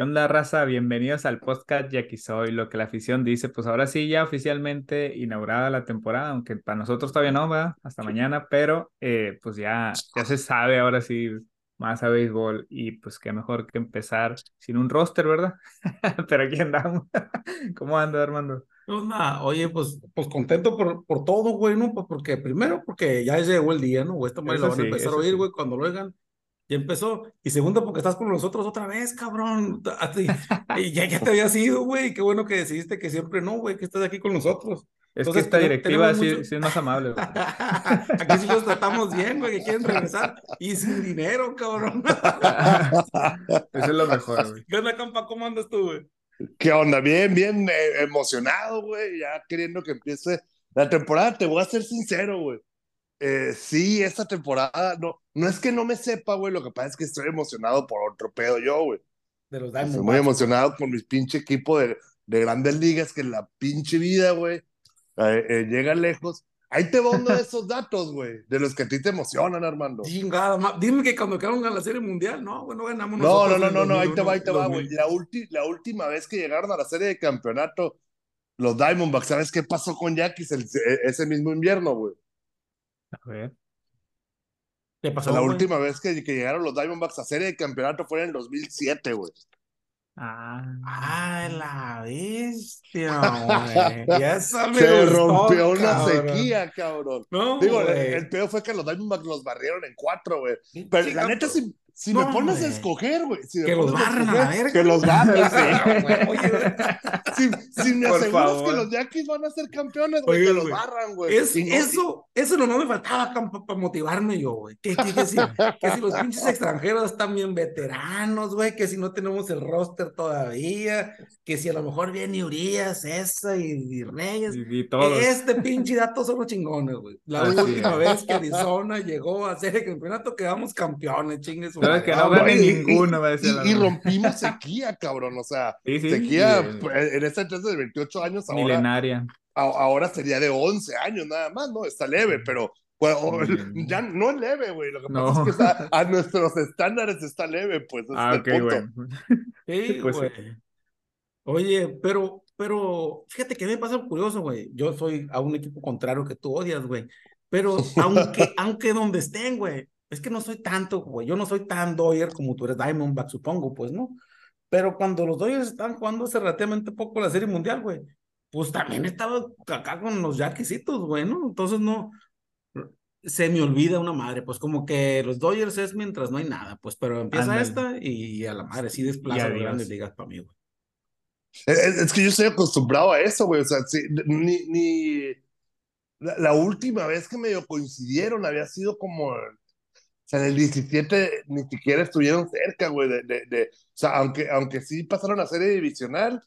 ¿Qué onda, raza? Bienvenidos al podcast Jackie Soy, lo que la afición dice. Pues ahora sí, ya oficialmente inaugurada la temporada, aunque para nosotros todavía no, va hasta mañana, pero eh, pues ya, ya se sabe ahora sí más a béisbol y pues qué mejor que empezar sin un roster, ¿verdad? pero aquí andamos. ¿Cómo anda, Armando? No, nada, oye, pues, pues contento por, por todo, güey, ¿no? Pues porque primero, porque ya llegó el día, ¿no? Esta madre lo van a empezar a oír, güey, cuando lo oigan ya empezó. Y segundo, porque estás con nosotros otra vez, cabrón. Y ya, ya te habías ido, güey. Qué bueno que decidiste que siempre no, güey, que estás aquí con nosotros. Es que esta directiva sí, es más amable. Güey. aquí sí los tratamos bien, güey, que quieren regresar. Y sin dinero, cabrón. Eso es lo mejor, güey. ¿Qué onda, compa? ¿Cómo andas tú, güey? ¿Qué onda? Bien, bien eh, emocionado, güey. Ya queriendo que empiece la temporada. Te voy a ser sincero, güey. Eh, sí, esta temporada, no, no es que no me sepa, güey, lo que pasa es que estoy emocionado por otro pedo yo, güey. De los Estoy muy emocionado con mi pinche equipo de, de grandes ligas, que la pinche vida, güey, eh, eh, llega lejos. Ahí te va uno de esos datos, güey, de los que a ti te emocionan, Armando. Chingada, dime que cuando quedaron a la Serie Mundial, no, bueno, ganamos No, no, no, no, no, ahí te va, ahí te va, güey. La, la última vez que llegaron a la Serie de Campeonato, los Diamondbacks, ¿sabes qué pasó con Yankees ese mismo invierno, güey? A ver. ¿Qué pasó? La última vez que, que, llegaron los Diamondbacks a serie de campeonato fue en el 2007, güey. Ah, ah, la bestia, güey. Ya Se rompió una sequía, cabrón. No, Digo, el, el, peor fue que los Diamondbacks los barrieron en cuatro, güey. Pero la neta, si, si me pones a escoger, güey. Si que los barran a, la verga. Que los barran, sí. si, si me Por aseguras favor. que los Yankees van a ser campeones, güey, que los barran, güey. Es, no, eso, eso no me faltaba para motivarme yo, güey. Que, que, que, si, que si los pinches extranjeros están bien veteranos, güey. Que si no tenemos el roster todavía. Que si a lo mejor viene Urias, esa y, y Reyes. Y, y todos. Este pinche dato son los chingones, güey. La Así última es. vez que Arizona llegó a hacer el campeonato, quedamos campeones, chingues. Sabes que no ah, gane ninguno, va a decir y, y, rompimos sequía, cabrón. O sea, sí, sí, sequía sí, en esta entonces de 28 años. Ahora, Milenaria. ahora sería de 11 años nada más, ¿no? Está leve, pero bueno, ya no es leve, güey. Lo que no. pasa es que está, a nuestros estándares está leve, pues. Ah, ok, güey. Sí, pues, güey. Oye, pero, pero, fíjate que me pasa curioso, güey. Yo soy a un equipo contrario que tú odias, güey. Pero aunque, aunque donde estén, güey, es que no soy tanto, güey, yo no soy tan Doyer como tú eres Diamondback, supongo, pues, ¿no? Pero cuando los Dodgers están jugando hace relativamente poco la Serie Mundial, güey, pues también estaba acá con los Yankeesitos, güey, ¿no? Entonces no, se me olvida una madre, pues como que los Dodgers es mientras no hay nada, pues, pero empieza Andale. esta y a la madre sí desplaza las grandes ligas para mí, güey. Es, es, que yo estoy acostumbrado a eso, güey, o sea, sí, ni, ni... La, la, última vez que medio coincidieron había sido como sea, en el 17 ni siquiera estuvieron cerca, güey, de, de, de, o sea, aunque, aunque sí pasaron a serie divisional,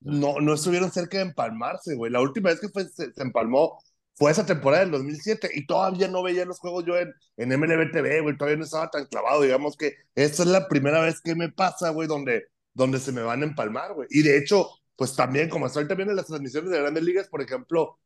no, no estuvieron cerca de empalmarse, güey. La última vez que fue, se, se, empalmó fue esa temporada del 2007 y todavía no veía los juegos yo en, en MLB TV, güey, todavía no estaba tan clavado, digamos que esta es la primera vez que me pasa, güey, donde, donde se me van a empalmar, güey. Y de hecho, pues también, como estoy también en las transmisiones de grandes ligas, por ejemplo,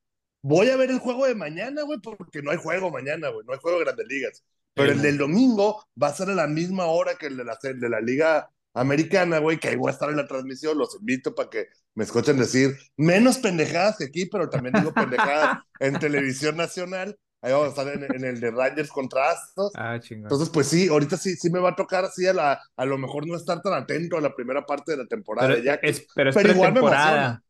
voy a ver el juego de mañana, güey, porque no hay juego mañana, güey, no hay juego de grandes ligas. Pero el del domingo va a ser a la misma hora que el de la, de la Liga Americana, güey, que ahí voy a estar en la transmisión. Los invito para que me escuchen decir menos pendejadas que aquí, pero también digo pendejadas en televisión nacional. Ahí vamos a estar en, en el de Rangers contra Astros. Ah, chingón. Entonces, pues sí, ahorita sí, sí me va a tocar así a, la, a lo mejor no estar tan atento a la primera parte de la temporada. Pero, ya es, pero, es pero igual me emociona.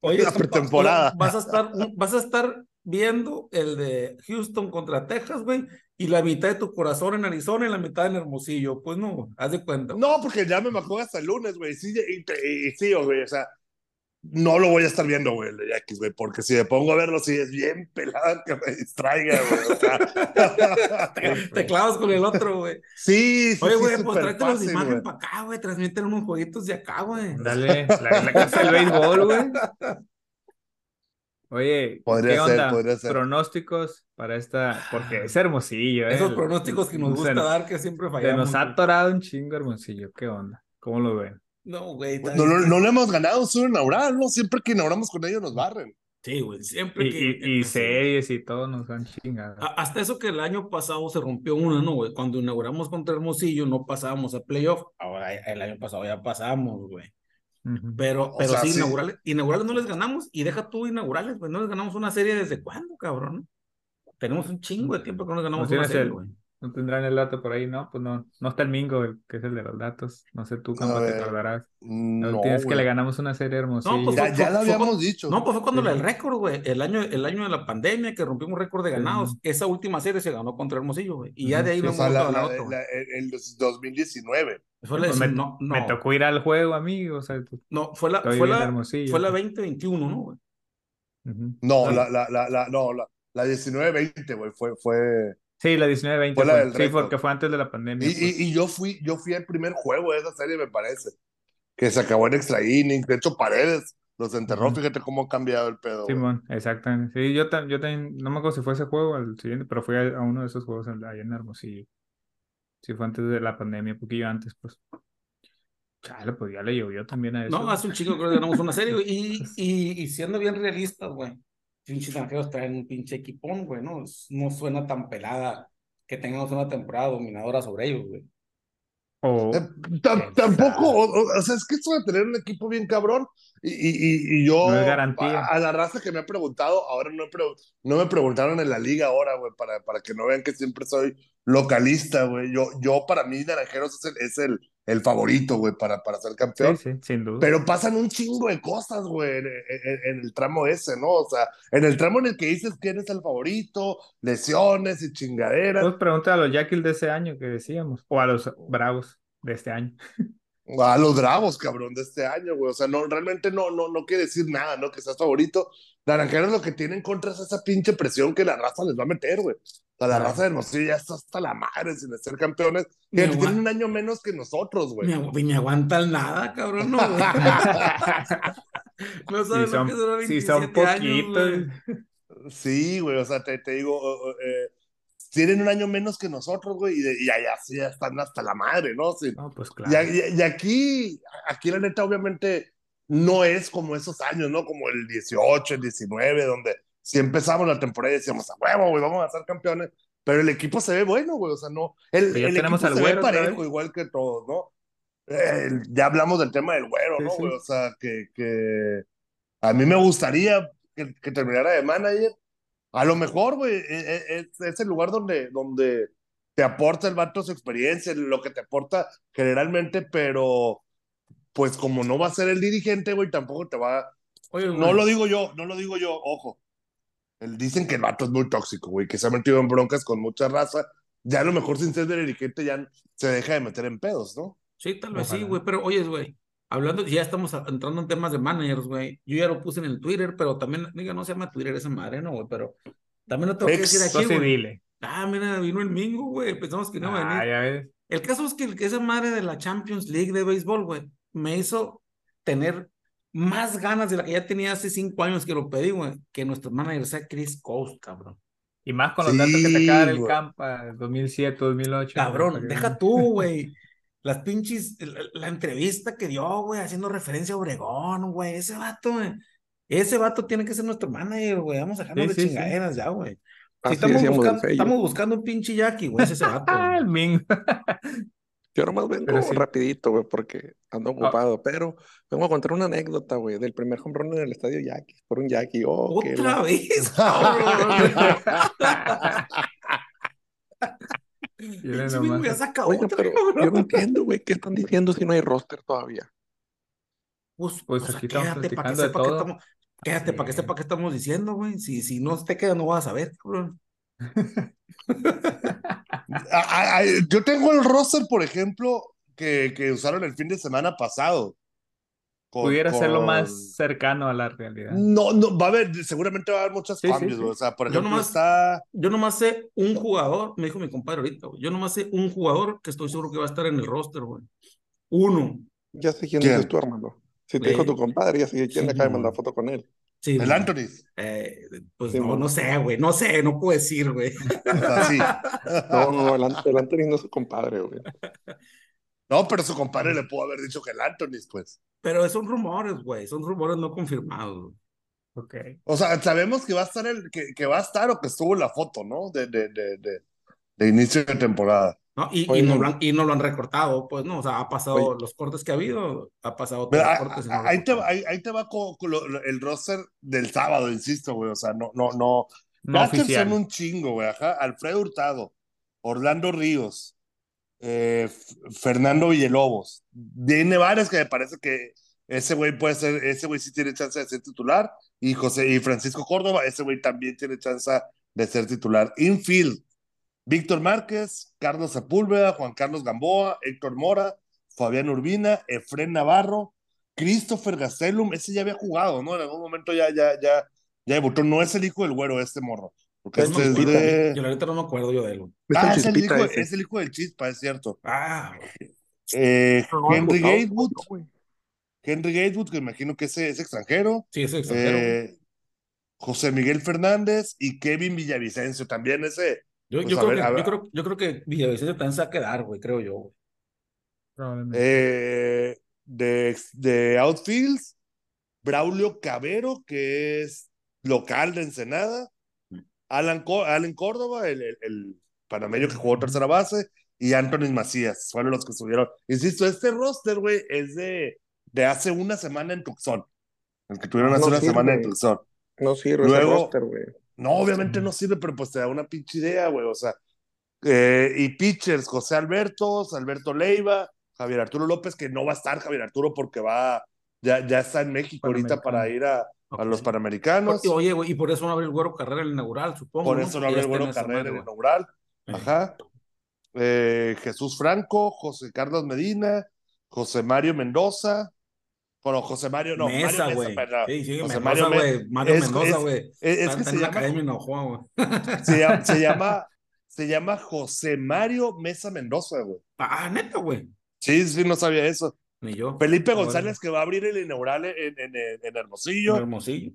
Oye, la pretemporada. Vas a estar, vas a estar viendo el de Houston contra Texas, güey, y la mitad de tu corazón en Arizona y la mitad en Hermosillo. Pues no, haz de cuenta. No, porque ya me marcó hasta el lunes, güey. Sí, y, y, y, sí, güey, o sea, no lo voy a estar viendo, güey, el güey, porque si me pongo a verlo, sí es bien pelado que me distraiga, güey. O sea, te, te clavas con el otro, güey. sí, sí, Oye, sí, güey, pues súper tráete las imágenes para acá, güey. Transmiten unos jueguitos de acá, güey. Dale, la, la casa del béisbol, güey. Oye, Podría ¿qué ser, onda? podría ser. Pronósticos para esta, porque es hermosillo, ¿eh? Esos pronósticos que nos Se- gusta dar que siempre Se fallamos. nos ha atorado un chingo hermosillo, ¿qué onda? ¿Cómo lo ven? No, güey. está No, no, le hemos ganado su inaugural, ¿no? Siempre que inauguramos con ellos nos barren. Sí, güey. Siempre Y, que. y, series y todo nos han chingado. Hasta eso que el año pasado se rompió una, ¿no, güey? Cuando inauguramos contra Hermosillo no pasábamos a playoff. Ahora el año pasado ya pasamos, güey. Pero, O pero sea, sí, sí. inaugurales, inaugurales no les ganamos. Y deja tú inaugurales, güey. No les ganamos una serie desde cuándo, cabrón. Tenemos un chingo de tiempo que no les ganamos No una serie, güey. ¿No tendrán el dato por ahí? No, pues no. No está el Mingo, el que es el de los datos. No sé tú cómo te ver, acordarás. No, vez que le ganamos una serie hermosillo. No, pues Ya, fue- ya lo habíamos fue- dicho. No, pues fue cuando Sí. el récord, güey. El año, el año de la pandemia que rompimos récord de ganados. Esa última serie se ganó contra Hermosillo, güey. Y ya de ahí sí, la, a la- otro. la- en el 2019. Fue la, Pues me, no, no, me tocó ir al juego, amigo. O sea, no, fue la, fue la, hermosillo. fue la 2021, ¿no, güey? No, la, la, la, la, no, la, la 19-20, güey, fue, fue... Sí, la 19-20 Fue la fue. del Sí, porque fue antes de la pandemia. Y, pues. y, y yo fui, yo fui al primer juego de esa serie, me parece. Que se acabó en extra inning. De hecho, Paredes los enterró. Fíjate cómo ha cambiado el pedo. Simón, exactamente. Sí, yo, yo también, no me acuerdo si fue ese juego o el siguiente, pero fui a, a uno de esos juegos en- allá en Hermosillo. Sí, fue antes de la pandemia, un poquillo antes, pues. Chale, pues ya le llovió también a eso. No, hace un chico creo que ganamos una serie, güey. Y, y, y siendo bien realistas, güey. Pinches naranjeros traen un pinche equipón, güey, ¿no? No suena tan pelada que tengamos una temporada dominadora sobre ellos, güey. O- Eh, tam- Quién tampoco, o, o- o sea, es que esto de tener un equipo bien cabrón. Y, y, y, yo, No es garantía. A, a la raza que me ha preguntado, ahora no, no me preguntaron en la liga ahora, güey, para, para que no vean que siempre soy localista, güey. Yo, yo para mí, Naranjeros es el, es el, el favorito, güey, para, para ser campeón. sí, sí, sin duda. Pero pasan un chingo de cosas, güey, en, en- en el tramo ese, ¿no? O sea, en el tramo en el que dices quién es el favorito, lesiones y chingaderas. Pues pregunta a los Yaquil de ese año que decíamos, o a los Bravos de este año. A los Bravos, cabrón, de este año, güey. O sea, no, realmente no, no, no quiere decir nada, ¿no? Que seas favorito. Naranjeros lo que tienen contra es esa pinche presión que la raza les va a meter, güey. Sea, la raza de Hermosillo ya está hasta la madre sin ser campeones. Agua- tienen un año menos que nosotros, güey. Ni, agu- ni aguantan nada, cabrón, no, güey. No Si saben lo son, que son si son 27 años, poquitos. güey. Sí, güey, o sea, te, te digo, eh, tienen un año menos que nosotros, güey, y, de- y allá sí ya están hasta la madre, ¿no? Sí. No, pues Y, claro. y- y aquí, aquí la neta, obviamente, no es como esos años, ¿no? Como el 18, el 19, donde si empezamos la temporada y decíamos, a huevo, güey, vamos a ser campeones, pero el equipo se ve bueno, güey, o sea, no, el, el equipo se ve güero otra parejo, igual que todos, ¿no? Ya hablamos del tema del güero, Sí, ¿no, sí. güey? O sea, que, que a mí me gustaría que, que terminara de manager. A lo mejor, güey, e- e- es, es el lugar donde, donde te aporta el vato su experiencia, lo que te aporta generalmente, pero pues como no va a ser el dirigente, güey, tampoco te va... Oye, güey, No lo digo yo, no lo digo yo, ojo. El- Dicen que el vato es muy tóxico, güey, que se ha metido en broncas con mucha raza. Ya a lo mejor sin ser dirigente ya se deja de meter en pedos, ¿no? Sí, tal vez sí, Ojalá. güey, pero oye, güey, hablando, ya estamos entrando en temas de managers, güey. Yo ya lo puse en el Twitter, pero también, diga, no se llama Twitter esa madre, ¿no, güey? Pero también lo tengo que Ex, decir Tú aquí, sí güey. dile. Ah, mira, vino el Mingo, güey. Pensamos que no Ah, venir. ya ves. El caso es que, que esa madre de la Champions League de béisbol, güey, me hizo tener más ganas de la que ya tenía hace cinco años que lo pedí, güey, que nuestro manager sea Chris Coast, cabrón. Y más con los datos que te acaba de dar el Sí, güey. Campa, 2007, 2008. Cabrón, deja tú, güey. Las pinches, la, la entrevista que dio, güey, haciendo referencia a Obregón, güey. Ese vato, güey. Ese vato tiene que ser nuestro manager, güey. Vamos a dejarnos Sí, de sí, sí. chingaderas ya, güey. Si estamos, del buscando, sello. estamos buscando un pinche Jackie, güey. Es ese vato. Ah, güey. Yo nomás vengo sí. rapidito, güey, porque ando Ah. ocupado, pero vengo a contar una anécdota, güey, del primer home run en el estadio Yaquis, por un Jackie. Oh, Otra la- vez, ya saca Oiga, otra, pero yo no entiendo, güey, ¿qué están diciendo si no hay roster todavía? Pues, Pues aquí quédate para que sepa que estamos, quédate para que sepa qué estamos diciendo, güey. Si, si no te queda, no vas a saber, cabrón. Ah, ah, ah, yo tengo el roster, por ejemplo, que, que usaron el fin de semana pasado. con- Pudiera ser lo con- más cercano a la realidad. No, no, va a haber, seguramente va a haber muchos Sí, sí, cambios, sí. güey. O sea, por Yo ejemplo, nomás- está. Yo nomás sé un jugador, me dijo mi compadre ahorita, güey. Yo nomás sé un jugador que estoy seguro que va a estar en el roster, güey. Uno. Ya sé quién, ¿Quién? dices tú, Armando. Si te dijo tu compadre, ya sé quién sí, le acaba de mandar foto con él. Sí, El. Anthony. Eh, pues Sí, no, no sé, güey. No sé, no puedo decir, güey. O sea, sí. No, no, el, el Anthony no es su compadre, güey. No, pero su compadre le pudo haber dicho que el Anthony, pues. Pero son rumores, güey. Son rumores no confirmados. güey. Ok. O sea, sabemos que va a estar el, que, que va a estar o que estuvo en la foto, ¿no? De, de, de, de, de inicio de temporada. ¿No? Y, y, Oye, no no. lo han, y no lo han recortado, pues no. O sea, ha pasado Oye. los cortes que ha habido, ha pasado todos los a- cortes. a- lo ahí, te, ahí, ahí te va con, con lo- el roster del sábado, insisto, güey. O sea, no, no, no. No son un chingo, güey. Ajá. Alfredo Hurtado, Orlando Ríos, eh, Fernando Villalobos. Viene varios que me parece que ese güey puede ser, ese güey sí tiene chance de ser titular. Y José y Francisco Córdoba, ese güey también tiene chance de ser titular. Infield, Víctor Márquez, Carlos Sepúlveda, Juan Carlos Gamboa, Héctor Mora, Fabián Urbina, Efren Navarro, Christopher Gastelum, ese ya había jugado, ¿no? En algún momento ya, ya, ya, ya debutó. No es el hijo del güero, este morro. Porque Es este es de. Yo la ahorita no me acuerdo yo de él. Ah, el es el, hijo, ese. es el hijo del chispa, es cierto. Ah, Eh, Henry no, Gatewood. Henry Gatewood, que imagino que ese es extranjero. sí, es extranjero. Eh, José Miguel Fernández y Kevin Villavicencio, también ese. Yo, pues, yo, creo ver, que, yo, creo, yo creo que Villavicencio también se va a quedar, güey, creo yo. güey. Probablemente. Eh, de, de outfields, Braulio Cabero, que es local de Ensenada, Alan, Alan Córdoba, el, el, el panameño que jugó tercera base, y Anthony Macías, fueron los que subieron. Insisto, este roster, güey, es de, de hace una semana en Tucson, el que tuvieron Ah, hace no una semana en. Tucson. No sirve Luego- ese roster, güey. No, obviamente no sirve, pero pues te da una pinche idea, güey. O sea, eh, y pitchers, José Alberto, Alberto Leiva, Javier Arturo López, que no va a estar Javier Arturo porque va, ya, ya está en México ahorita para ir a, a los. Panamericanos. Oye, güey, y por eso no abre el güero carrera el inaugural, supongo. Por eso no Y habla el este esa carrera madre, en güey. inaugural. Ajá. Eh, Jesús Franco, José Carlos Medina, José Mario Mendoza. Bueno, José Mario, no, Mesa, güey. Sí, sí, José Mario güey. Mario es- Mendoza, güey. Es, que se llama, academia se llama, se llama, se llama José Mario Mesa Mendoza, güey. Ah, neta, güey. Sí, sí, no sabía eso. Ni yo. Felipe. González que va a abrir el inaugural en, en, en- en Hermosillo. Hermosillo.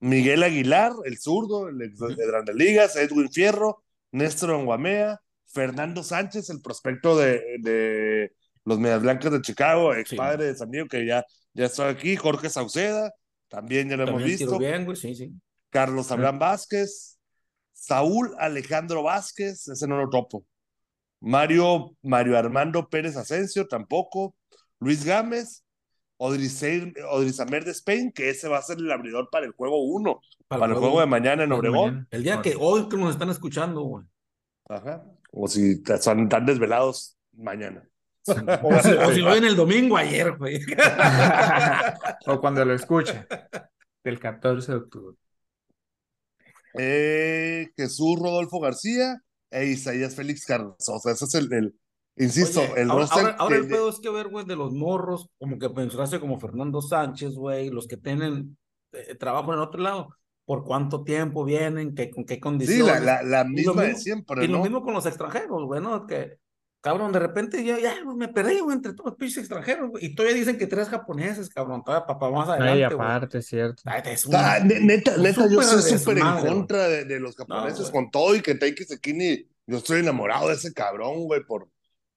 Miguel Aguilar, el zurdo, el ex de Grandes Ligas. Edwin Fierro, Néstor Onguamea. Fernando Sánchez, el prospecto de, de los Medias Blancas de Chicago, ex Sí. padre de San Diego, que ya, ya está aquí. Jorge Sauceda, también ya lo hemos También visto. bien, güey. Sí, sí. Carlos Abraham Vázquez, Saúl Alejandro Vázquez, ese no lo topo. Mario, Mario Armando Pérez Asensio, tampoco. Luis Gámez, Odrisamer de Spain, que ese va a ser el abridor para el juego 1, para, el juego de mañana en Obregón. mañana. El día que hoy que nos están escuchando, güey. Ajá. O si son tan desvelados, mañana. O si, o si lo ven el domingo ayer, güey. o cuando lo escuche. Del 14 de octubre. Eh, Jesús Rodolfo García e Isaías Félix Cardoso. O sea, ese es el, el- insisto, Oye, el ahora, roster ahora, ahora el que- pedo es que ver, güey, de los morros, como que mencionaste como Fernando Sánchez, güey, los que tienen eh, trabajo en otro lado, por cuánto tiempo vienen, qué, con qué Sí, condiciones. la, la, la lo misma de mismo- siempre, y lo ¿no? mismo con los extranjeros, güey, ¿no? Que, cabrón, de repente yo ya güey, me perdí, güey, entre todos los pinches extranjeros, güey, y todavía dicen que tres japoneses, cabrón, todavía papá más adelante, aparte, cierto. Ay, es un- Ah, ne- neta, neta, yo soy súper en contra de, de los japoneses con todo y que Taiki Sekini, yo estoy enamorado de ese cabrón, güey, por,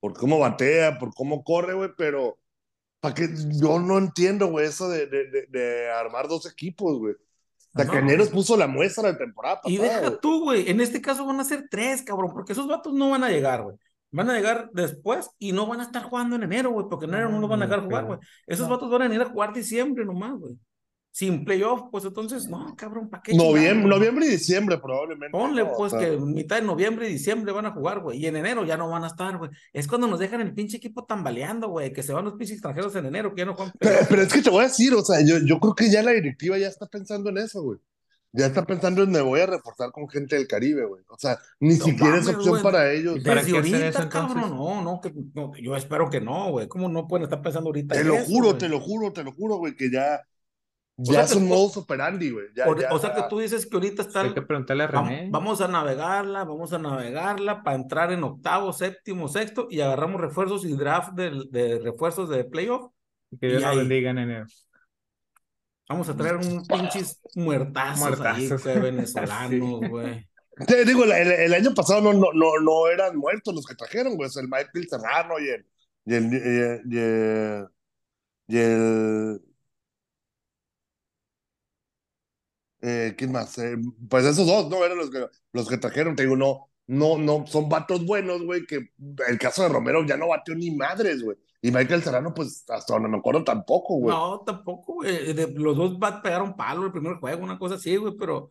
por cómo batea, por cómo corre, güey, pero para que yo no entiendo, güey, eso de, de, de, de armar dos equipos, güey. Sea, No. Puso la muestra de temporada Y pasada, deja güey. tú, güey. En este caso van a ser tres, cabrón, porque esos vatos no van a llegar, güey. Van a llegar después y no van a estar jugando en enero, güey, porque en enero no los van a dejar jugar, güey. Esos vatos van a venir a jugar diciembre nomás, güey. Sin playoff, pues entonces, no, cabrón, ¿para qué? Noviembre, y diciembre, probablemente. Ponle, ¿no? O pues, sea, que mitad de noviembre y diciembre van a jugar, güey. Y en enero ya no van a estar, güey. Es cuando nos dejan el pinche equipo tambaleando, güey. Que se van los pinches extranjeros en enero, que ya no juegan. Pero, pero es que te voy a decir, o sea, yo, yo creo que ya la directiva ya está pensando en eso, güey. Ya está pensando en me voy a reforzar con gente del Caribe, güey. O sea, ni No siquiera es opción güey. para ellos. ¿Para qué hacer ahorita, eso, entonces? cabrón, no, no, que, no, yo espero que no, güey. ¿Cómo no pueden estar pensando ahorita Te en lo eso, juro, te lo juro, te lo juro, güey, que ya, sea ya que- son modus operandi, güey. Ya, O, ya- o sea que tú dices que ahorita está Hay que preguntarle a René. Vamos a navegarla, vamos a navegarla para entrar en octavo, séptimo, sexto y agarramos refuerzos y draft de, de refuerzos de playoff. que Dios ahí- bendiga en enero. Vamos a traer un pinches muertazos, ahí, Muertazos. güey, venezolanos, güey. Te digo, el, el- año pasado no, no, no, no eran muertos los que trajeron, güey. El Michael Serrano y el. Y el. Y el, y el, y el- eh, ¿quién más? Eh, pues esos dos, ¿no? Eran los que, los que trajeron. Te digo, no, no, no, son vatos buenos, güey. Que el caso de Romero ya no batió ni madres, güey. Y Michael Serrano, pues hasta donde me acuerdo tampoco, güey. No, tampoco, güey. De- Los dos va a pegar un palo el primer juego, una cosa así, güey, pero,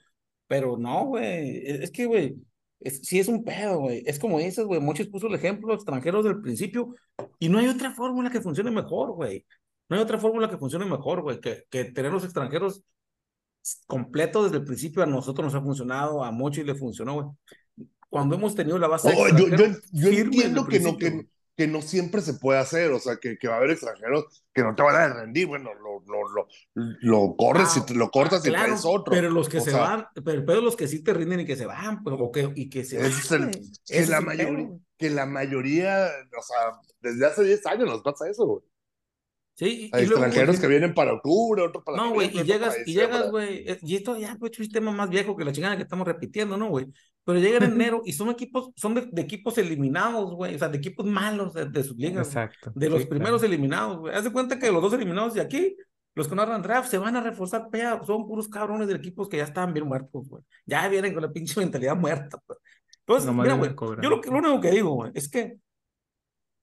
pero no, güey. Es es que, güey, es, sí es un pedo, güey. Es como dices, güey, Mochis puso el ejemplo extranjeros del principio y no hay otra fórmula que funcione mejor, güey. No hay otra fórmula que funcione mejor, güey, que, que tener los extranjeros completos desde el principio a nosotros nos ha funcionado, a Mochis le funcionó, güey. Cuando hemos tenido la base Oh, yo, yo, yo entiendo que no, que, que no siempre se puede hacer, o sea, que, que va a haber extranjeros que no te van a rendir, bueno, lo, lo, lo, lo corres Ah, y te lo cortas y traes otro. Pero los que O se sea, van, pero es los que sí te rinden y que se van, pues, o que, y que se van. Es el- que la mayoría, que la mayoría, o sea, desde hace 10 años nos pasa eso, güey. Sí, y, Hay y luego, extranjeros güey, que vienen para octubre, otros para No, güey, y llegas, y llegas, güey, eh, y esto ya, pues, es un sistema más viejo que la chingada que estamos repitiendo, ¿no, güey? Pero llegan en enero y son equipos, son de, de equipos eliminados, güey, o sea, de equipos malos de, de sus ligas, güey. Exacto. de los sí, primeros claro. eliminados, güey. Haz de cuenta que los dos eliminados de aquí, los que no agarran draft, se van a reforzar, pea, son puros cabrones de equipos que ya estaban bien muertos, güey. Ya vienen con la pinche mentalidad muerta, pues. Entonces, Nomás mira, güey, yo lo, que- lo único que digo, güey, es que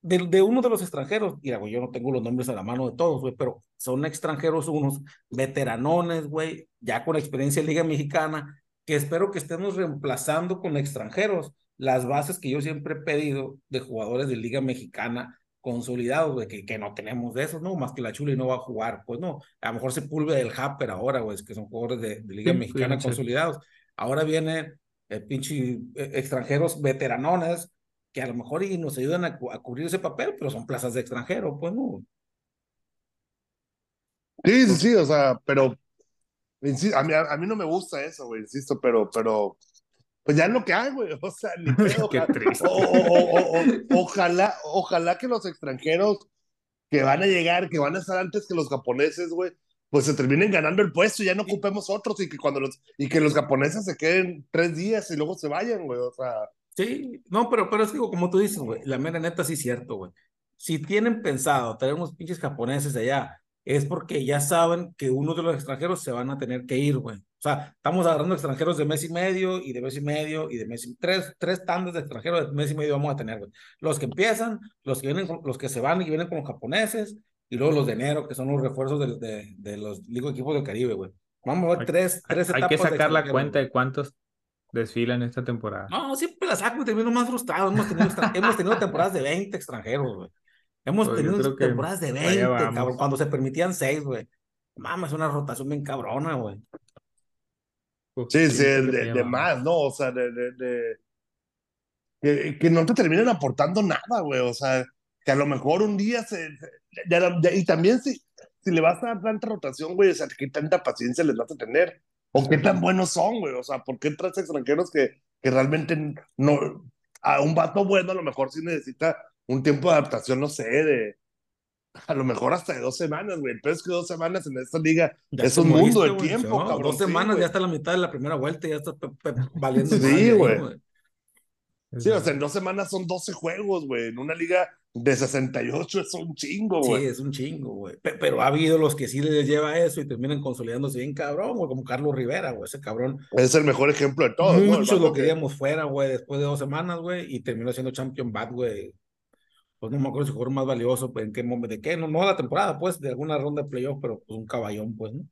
de, de uno de los extranjeros, mira, güey, yo no tengo los nombres a la mano de todos, güey, pero son extranjeros unos veteranones, güey, ya con experiencia en Liga Mexicana, que espero que estemos reemplazando con extranjeros las bases que yo siempre he pedido de jugadores de Liga Mexicana consolidados, güey, que, que no tenemos de esos, ¿no? Más que la Chuli no va a jugar, pues no, a lo mejor se pulve el Happer ahora, güey, que son jugadores de, de Liga Sí, Mexicana consolidados. Ahora vienen eh, pinche eh, extranjeros veteranones que a lo mejor y nos ayudan a, a cubrir ese papel, pero son plazas de extranjero, pues no. Sí, sí, sí, o sea, pero a mí, a, mí no me gusta eso, güey, insisto, pero, pero, pues ya es lo que hay, güey, o sea, ni pedo, Qué ojalá, triste. o- o- o- o- ojalá, ojalá que los extranjeros que van a llegar, que van a estar antes que los japoneses, güey, pues se terminen ganando el puesto y ya no ocupemos otros y que cuando los, y que los japoneses se queden tres días y luego se vayan, güey, o sea, Sí, no, pero, pero es que como tú dices, güey, la mera neta sí es cierto, güey. Si tienen pensado traer unos pinches japoneses allá, es porque ya saben que uno de los extranjeros se van a tener que ir, güey. O sea, estamos agarrando extranjeros de mes y medio y de mes y medio y de mes y tres, tres tandas de extranjeros de mes y medio vamos a tener, güey. Los que empiezan, los que vienen, los que se van y vienen con los japoneses y luego los de enero, que son los refuerzos de, de, de los digo, equipos del Caribe, güey. Vamos a ver Hay- tres, tres Hay etapas que de sacar la cuenta güey. de cuántos desfilan esta temporada. No, siempre la saco y termino más frustrado. Hemos tenido, hemos tenido temporadas de 20 extranjeros, güey. Hemos Pues tenido temporadas de para allá 20, vamos. cabrón, cuando se permitían 6, güey. Mames, es una rotación bien cabrona, güey. Sí, sí, de, más, ¿no? O sea, de, de, de- que, que no te terminen aportando nada, güey, o sea, que a lo mejor un día se, y también si, si le vas a dar tanta rotación, güey, o sea, qué tanta paciencia les vas a tener, o qué tan buenos son, güey, o sea, ¿por qué traes extranjeros que, que realmente no, a un vato bueno a lo mejor sí necesita un tiempo de adaptación, no sé, de, a lo mejor hasta de dos semanas, güey, pero es que dos semanas en esta liga Ya es un mundo de güey. tiempo, No, cabrón. Dos semanas, ya está la mitad de la primera vuelta, ya está valiendo. Sí, güey. Sí, o sea, en dos semanas son 12 juegos, güey. En una liga de 68 es un chingo, Sí, güey. es un chingo, güey. Pe- Pero ha habido los que sí les lleva eso y terminan consolidándose bien cabrón, güey, como Carlos Rivera, güey. Ese cabrón Es el mejor ejemplo de. El Muchos lo que- queríamos fuera, güey, después de dos semanas, güey, y terminó siendo champion bad, güey. Pues no me acuerdo si fue más valioso, pues, en qué momento, de qué, no, no la temporada, pues, de alguna ronda de playoff, pero pues un caballón, pues, ¿no?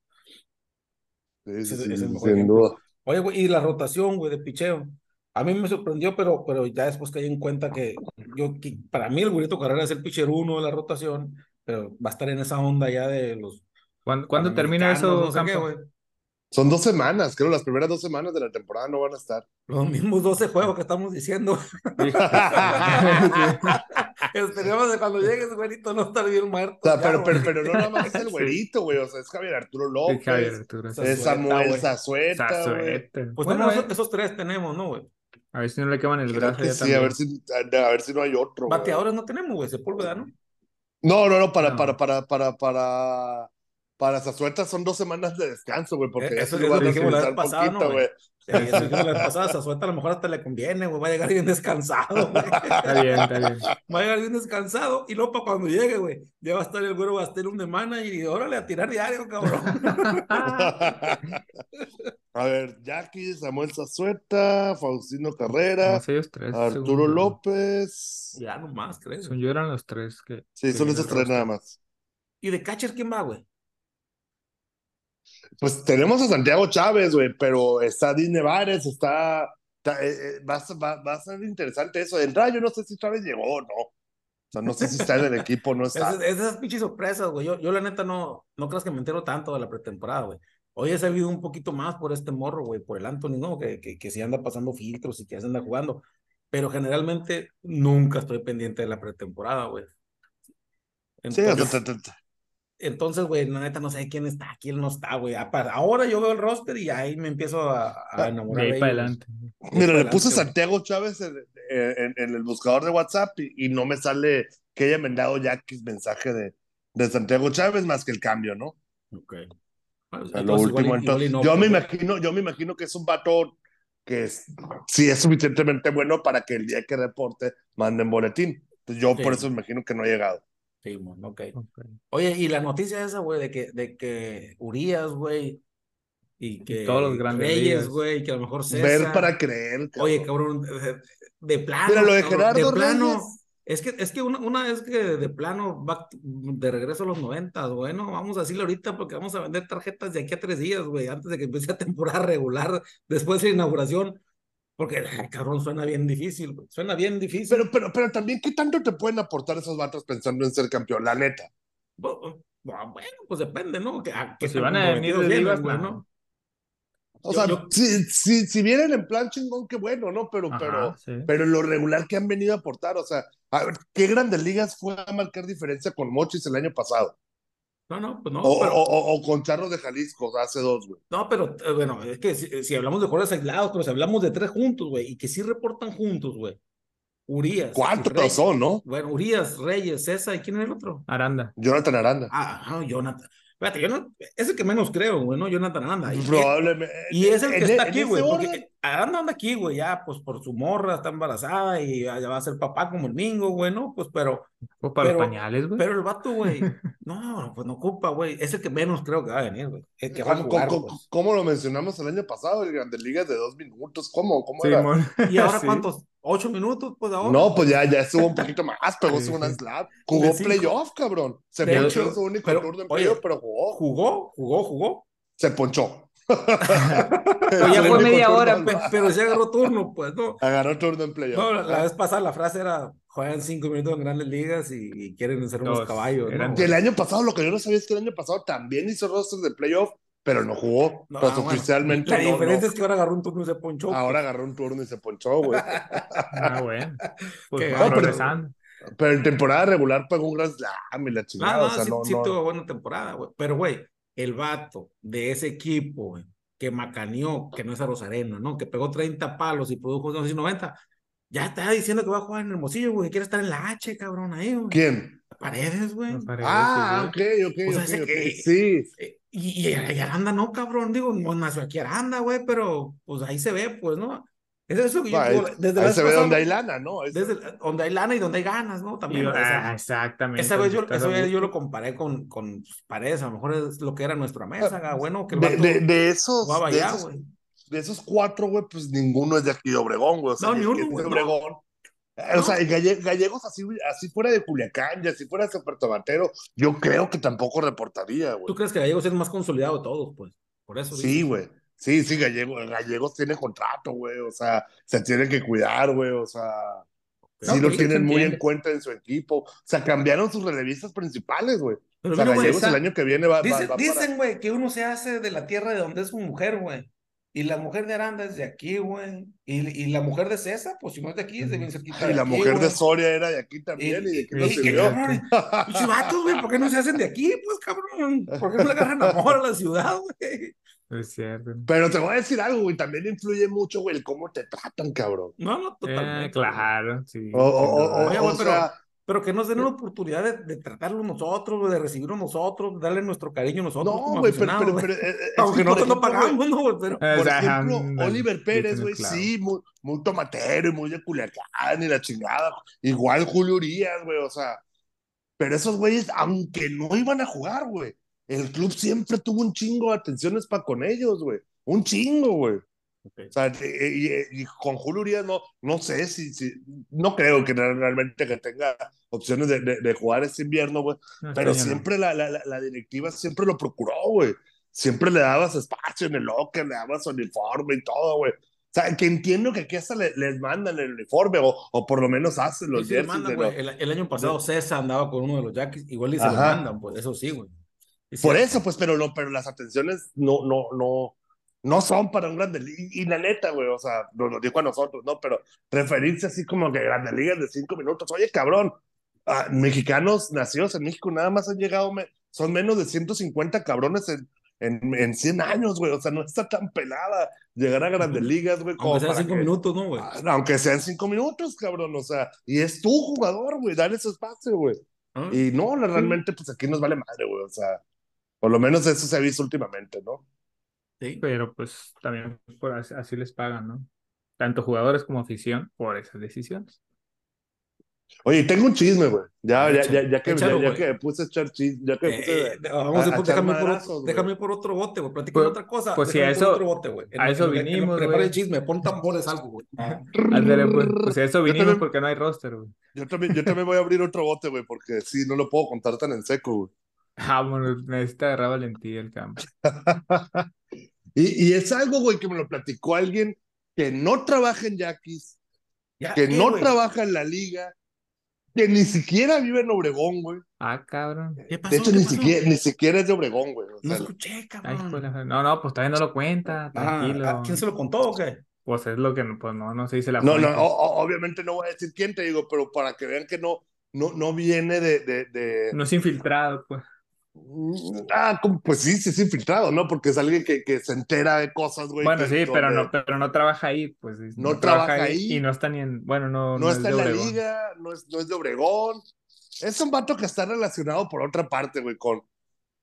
Sí, Ese- sí, ese es sí, el mejor sin ejemplo. duda. Oye, güey, y la rotación, güey, de picheo. A mí me sorprendió, pero, pero ya después caí en cuenta que yo, que para mí el Burrito Carrera es el pitcher uno de la rotación, pero va a estar en esa onda ya de los ¿Cuándo, cuándo termina eso, no sé qué. Son dos semanas, creo, las primeras dos semanas de la temporada no van a estar. Los mismos 12 juegos que estamos diciendo. Esperemos de cuando llegues, güerito, no estar bien muerto. O sea, ya, pero, pero, pero no nada más es el güerito, güey. O sea, es Javier Arturo López, Javier Arturo. es Samuel. Pues Bueno, tenemos eh, esos, esos tres tenemos, ¿no, güey? A ver si no le queman el brazo que sí, también. a ver si, a, ver si no hay otro. güey. Bateadores no tenemos, güey, Sepúlveda, ¿no? No, no, no, para, No. para, para, para, para, para Zazueta son dos semanas de descanso, güey, porque Eh, eso- se eso dijimos la vez soltar pasada, ¿no, poquito, güey? güey. Eso pasada, Zazueta a lo mejor hasta le conviene, güey, va a llegar bien descansado, güey. Está bien, está bien. Va a llegar bien descansado y luego para cuando llegue, güey, ya va a estar el güero Bastel de manager y órale a tirar diario, cabrón. A ver, Jackie, Samuel Zazueta, Faustino Carrera, ellos tres. Arturo según. López. ya nomás, creo. Son yo eran los tres que. Sí, que son esos tres nada más. ¿Y de catcher quién va, güey? Pues tenemos a Santiago Chávez, güey, pero está Dean Nevares, está. está, eh, eh, va, a ser- va- va a ser interesante eso. En Rayo no sé si Chávez llegó o no. O sea, no sé si está en el equipo no está. Es, es de esas pinches sorpresas, güey. Yo, yo la neta no, no creas que me entero tanto de la pretemporada, güey. Hoy he sabido un poquito más por este morro, güey, por el Anthony, ¿no? Que, que, que sí anda pasando filtros y que ya se anda jugando. Pero generalmente nunca estoy pendiente de la pretemporada, güey. Sí, o sea, Entonces, te- entonces, güey, la neta no sé quién está, quién no está, güey. Apa- Ahora yo veo el roster y ahí me empiezo a, a De enamorar ahí para adelante. Mira, le adelante, puse. Santiago Chávez en, en- en el buscador de WhatsApp y, y no me sale que haya mandado Jackie mensaje de, de Santiago Chávez más que el cambio, ¿no? Ok. Bueno, O sea, entonces, lo último, igual entonces, no, yo me imagino, yo me imagino que es un vato que es, sí es suficientemente bueno para que el día que reporte manden boletín. Entonces, yo por eso me imagino que no ha llegado. Sí, mon, ok. Ok. Oye, y la noticia esa, güey, de que, de que Urias, güey, y que todos los grandes Reyes, güey, que a lo mejor César. Ver para creer. cabrón. Oye, cabrón, de, de plano. Mira, lo de Gerardo de plano. Reyes. Es que, es que una, una es que de plano va de regreso a los noventas, bueno, vamos a decirlo ahorita porque vamos a vender tarjetas de aquí a tres días, güey, antes de que empiece la temporada regular, después de la inauguración, porque, ay, cabrón, suena bien difícil, güey, suena bien difícil. Pero, pero, pero también, ¿qué tanto te pueden aportar esos vatos pensando en ser campeón? La neta. Bu- Bueno, pues depende, ¿no? Que, a- Pues qué si van a venir de ligas, güey, no. ¿no? O Yo- sea, yo- si, si, si vienen en plan chingón, qué bueno, ¿no? Pero, Ajá, pero, sí. pero lo regular que han venido a aportar, o sea, a ver, ¿qué grandes ligas fue a marcar diferencia con Mochis el año pasado? No, no, pues no, o, pero, o, con Charros de Jalisco, hace dos, güey. no, pero eh, bueno, es que si, si hablamos de jugadores aislados, pero si hablamos de tres juntos, güey, y que sí reportan juntos, güey. Urias. ¿Cuántos son, no? Bueno, Urias, Reyes, César, ¿y quién es el otro? Aranda. Jonathan Aranda. Ah, no, Jonathan. Espérate, yo no, es el que menos creo, güey, ¿no? Jonathan Aranda. Y, Probablemente. y es el que en- está en aquí, güey, porque anda aquí, güey, ya, pues por su morra, está embarazada y ya, va a ser papá como el Mingo, güey, ¿no? Pues, pero, O para Pero- los pañales, güey. pero el vato, güey, no, pues no ocupa, güey, es el que menos creo que va a venir, güey, el que va a ¿Cómo, jugar, cómo- pues. cómo lo mencionamos el año pasado? El Grandes Ligas de dos minutos. ¿Cómo? ¿Cómo era? ¿Y ahora Sí. cuántos? ¿Ocho minutos? Pues ahora. No, pues ya, ya estuvo un poquito más, pegó su una slap. Jugó playoff, cabrón. Se De ponchó hecho, en su único pero, turno en playoff, pero jugó. Jugó, jugó, jugó. Se ponchó. Pero ya fue media hora, Pero se agarró turno, pues, ¿no? Agarró turno en playoff. No, la, la vez pasada la frase era, juegan cinco minutos en grandes ligas y, y quieren ser unos caballos, Eran ¿no? El año pasado, lo que yo no sabía es que el año pasado también hizo roster de playoff, pero no jugó. No, pues ah, bueno. oficialmente La no, diferencia no. es que ahora agarró un turno y se ponchó. Ahora agarró un turno y se ponchó, güey. Ah, bueno. Pues va gacho. progresando. pero en temporada regular pegó un gran slam y la Ah, chingada. no, o sea, sí, no, sí no. tuvo buena temporada, güey. Pero, güey, el vato de ese equipo, que macaneó, que no es a Rosarena, ¿no? Que pegó 30 palos y produjo, no sé si 90. Ya está diciendo que va a jugar en Hermosillo, güey, que quiere estar en la H, cabrón, ahí, güey. ¿Quién? Paredes, güey. Ah, güey. ok, ok, O sea, ok, ese ok. que- Sí. Y, y, y Aranda no, cabrón, digo, no nació aquí Aranda, güey, pero pues ahí se ve, pues, ¿no? Es eso que yo Ah, digo, desde la ahí se ve donde hay lana, ¿no? Desde donde hay lana y donde hay ganas, ¿no? Y- También. o sea, ah, exactamente. esa vez, yo, vez yo lo comparé con, con Paredes, a lo mejor es lo que era nuestra mesa, ga, bueno, que el de, vato de, de esos, jugaba de, allá, esos, güey. de esos cuatro, güey, pues ninguno es de aquí de Obregón, güey. O sea, No, ni uno, es de no. Obregón. Eh, O sea, gallegos así, así fuera de Culiacán y así fuera de San Puerto yo creo que tampoco reportaría, güey. ¿Tú crees que Gallegos es el más consolidado de todos, pues? Por eso. Sí, güey. Sí, sí, Gallegos, Gallegos tiene contrato, güey. O sea, se tiene que cuidar, güey. O sea, No, sí lo tienen muy en cuenta en su equipo. O sea, cambiaron sus relevistas principales, güey. Pero O sea, mira, Gallegos el año que viene va, va- Dicen, va para- dicen, güey, que uno se hace de la tierra de donde es su mujer, güey. Y la mujer de Aranda es de aquí, güey. Y, y la mujer de César, pues si no es de aquí, es de bien cerquita. Y la aquí, mujer de. Soria era de aquí también y, de aquí no y- sirvió. cabrón, pinches vatos, güey, ¿por qué no se hacen de aquí, pues, cabrón? ¿Por qué no le agarran amor a la ciudad, güey? Es cierto. Pero te voy a decir algo, güey, también influye mucho, güey, el cómo te tratan, cabrón. No, no, Eh, totalmente. claro, sí. O, o- o- o- Oye, o güey, pero- sea, Pero que nos den la oportunidad de, de tratarlo nosotros, de recibirlo nosotros, de darle nuestro cariño nosotros no, güey, pero, pero, pero, es Aunque nosotros no pagamos, ¿no, güey? Pero... Por ejemplo, Oliver Pérez, güey, claro. sí, muy, muy tomatero y muy de Culiacán y la chingada. Igual Julio Urias, güey, o sea. Pero esos güeyes, aunque no iban a jugar, güey, el club siempre tuvo un chingo de atenciones para con ellos, güey. Un chingo, güey. O sea, y, y- y con Julio Urias no, no sé si, si, no creo que realmente que tenga opciones de, de, de jugar este invierno, güey. No, Pero año no. siempre la, la, la, directiva siempre lo procuró, güey. Siempre le dabas espacio en el locker, le dabas uniforme y todo, güey. O sea, que entiendo que aquí hasta le- les mandan el uniforme o, o por lo menos hacen los Sí, jerseys mandan, los- El, el año pasado César andaba con uno de los Jackies, igual y se lo mandan, pues eso sí, güey. Por eso, pues, pero no, pero las atenciones no, no, no, no son para un grande liga. Y, y la neta, güey, o sea, nos lo dijo a nosotros, ¿no? Pero referirse así como que grandes ligas de cinco minutos, oye, cabrón, ah, mexicanos nacidos en México nada más han llegado, me- son menos de 150 cabrones en, en, en 100 años, güey, o sea, no está tan pelada llegar a grandes ligas, güey, Aunque sea para cinco que- minutos, ¿no, güey? Ah, Aunque sean cinco minutos, cabrón, o sea, y es tu jugador, güey, dale ese espacio, güey. ¿Ah? Y no, realmente, pues aquí nos vale madre, güey, o sea, por lo menos eso se ha visto últimamente, ¿no? Sí. Pero pues también por así, así les pagan, ¿no? Tanto jugadores como afición por esas decisiones. Oye, tengo un chisme, güey. Ya, ya, ya, ya que, Échalo, ya, ya que puse a echar chisme, ya que Eh, puse. eh, vamos a- a, déjame, por otro, déjame por otro bote, güey. Platícame Pues- otra cosa. pues sí, déjame a eso- otro bote, güey. A vinimos, Prepara güey. el chisme, pon tambores algo, güey. Ándale, pues, pues a eso vinimos también- porque no hay roster, güey. Yo también, yo también voy a abrir otro bote, güey, porque sí, no lo puedo contar tan en seco, güey. Ah, bueno, necesita agarrar valentía el campo. Y, y es algo, güey, que me lo platicó alguien que no trabaja en Yaquis, Ya, que eh, no güey. trabaja en la liga, que ni siquiera vive en Obregón, güey. Ah, cabrón. ¿Qué pasó? De hecho, ¿Qué ni pasó? siquiera, ni siquiera es de Obregón, güey. O No escuché, cabrón. No, no, pues todavía no lo cuenta, Ah, tranquilo. ¿a ¿Quién se lo contó o qué? Pues es lo que no, pues no, no se dice la no, no, o- obviamente no voy a decir quién te digo, pero para que vean que no, no, no viene de, de, de- No es infiltrado, pues. Ah, pues sí, sí es infiltrado, ¿no? Porque es alguien que, que se entera de cosas, güey. Bueno, sí, pero no, pero no trabaja ahí, pues. No trabaja ahí. Y no está ni en, bueno, no, No, no, está es en la liga, no es, no es de Obregón. Es un vato que está relacionado por otra parte, güey, con,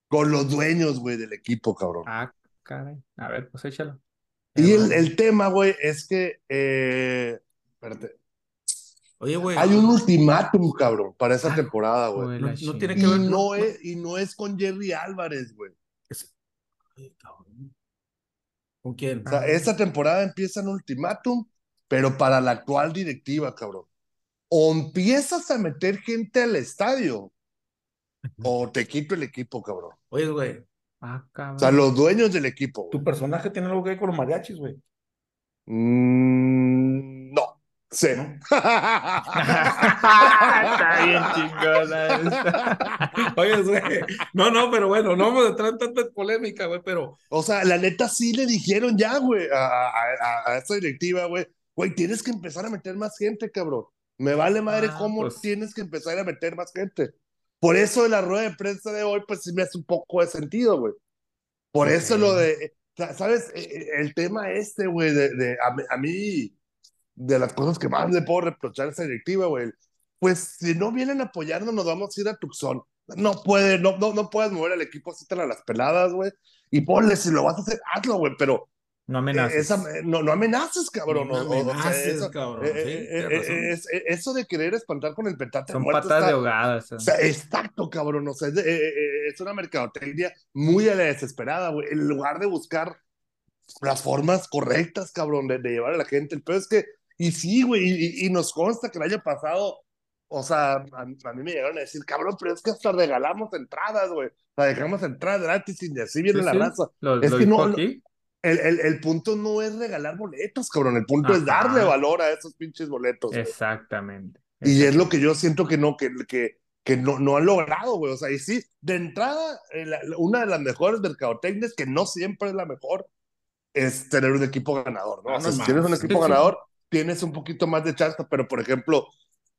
con los dueños, güey, del equipo, cabrón. Ah, caray. A ver, pues échalo. y el tema, güey, es que, eh, espérate, Oye, güey. hay un ultimátum, cabrón, para esa Ah, temporada, güey. no- tiene Y que ver- no- es, y no es con Jerry Álvarez, güey. Ay, cabrón. ¿Con quién? O sea, Ah. esta temporada empieza en ultimátum, pero para la actual directiva, cabrón. O empiezas a meter gente al estadio, o te quito el equipo, cabrón. Oye, güey. Ah, cabrón. O sea, los dueños del equipo. güey. Tu personaje tiene algo que ver con los mariachis, güey. No, cero. Está bien chingona esta. Oye, güey. No, no, pero bueno, no vamos a entrar en tanta polémica, güey, pero. O sea, la neta sí le dijeron ya, güey, a, a, a- a esta directiva, güey, güey, tienes que empezar a meter más gente, cabrón. Me vale madre Ah, cómo pues. tienes que empezar a meter más gente. Por eso la rueda de prensa de hoy, pues sí me hace un poco de sentido, güey. Por eso lo de, sea, ¿sabes? Eh, eh, El tema este, güey, de, de a, a mí, de las cosas que más le puedo reprochar a esa directiva, güey, pues si no vienen a apoyarnos, nos vamos a ir a Tucson. No puede, no, no, no puedes mover al equipo así tan a las peladas, güey. Y ponle, si lo vas a hacer, hazlo, güey, pero No eh, amenaces. esa, no, no amenaces, cabrón. No o- o- sea, amenaces, eso, cabrón, eh, sí, eh, eh, es- eh, eso de querer espantar con el petate Son muerto patadas está- de ahogadas. o sea, exacto, cabrón. O sea, es, eh, eh, es una mercadotecnia muy a la desesperada, güey. En lugar de buscar las formas correctas, cabrón, de, de llevar a la gente. El peor es que, y sí, güey, y, y- nos consta que el año pasado, o sea, a, a mí me llegaron a decir, cabrón, pero es que hasta regalamos entradas, güey. O sea, dejamos entrar gratis y así viene Sí, la sí. raza. Lo, Es lo que no- no- aquí. El, el, el punto no es regalar boletos, cabrón. El punto es Ajá. darle valor a esos pinches boletos. Exactamente. Y es lo que yo siento que no, que, que, que no, no han logrado, güey. O sea, y sí, de entrada, eh, la- la- una de las mejores mercadotecnias, que no siempre es la mejor, es tener un equipo ganador, ¿no? Ah, o sea, no si tienes un Sí, equipo sí. ganador, tienes un poquito más de chance, pero por ejemplo,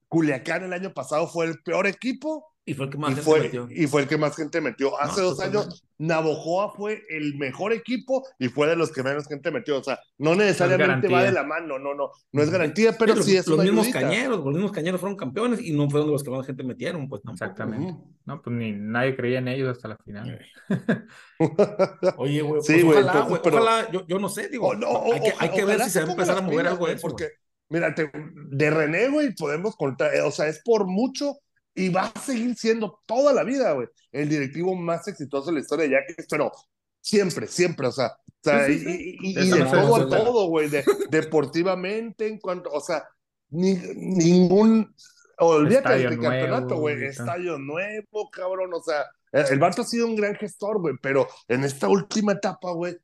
Culiacán el año pasado fue el peor equipo Y fue el que más y gente fue, metió. y fue el que más gente metió. Hace No, dos años. Navojoa fue el mejor equipo y fue de los que menos gente metió. O sea, no necesariamente va de la mano, no, no, no es garantía, pero sí es los una mismos ayudita. cañeros, los mismos cañeros fueron campeones y no fueron de los que más gente metieron, pues tampoco. Exactamente. No, pues ni nadie creía en ellos hasta la final. Oye, güey, Sí, pues güey, ojalá, güey, pero- ojalá, yo, yo no sé, digo, O no, hay que, o- hay que ver si se va a empezar a mover algo eso. Porque, mira, te- de René, güey, podemos contar, eh, o sea, es por mucho y va a seguir siendo toda la vida, güey, el directivo más exitoso de la historia de Yankees, pero siempre, siempre, o sea, o sea, Sí, sí, sí. y, y- y de todo a todo, güey, de- deportivamente, en cuanto, o sea, ni- ningún, olvídate del campeonato, nuevo güey, estadio nuevo, cabrón, o sea, el, el vato ha sido un gran gestor, güey, pero en esta última etapa, güey,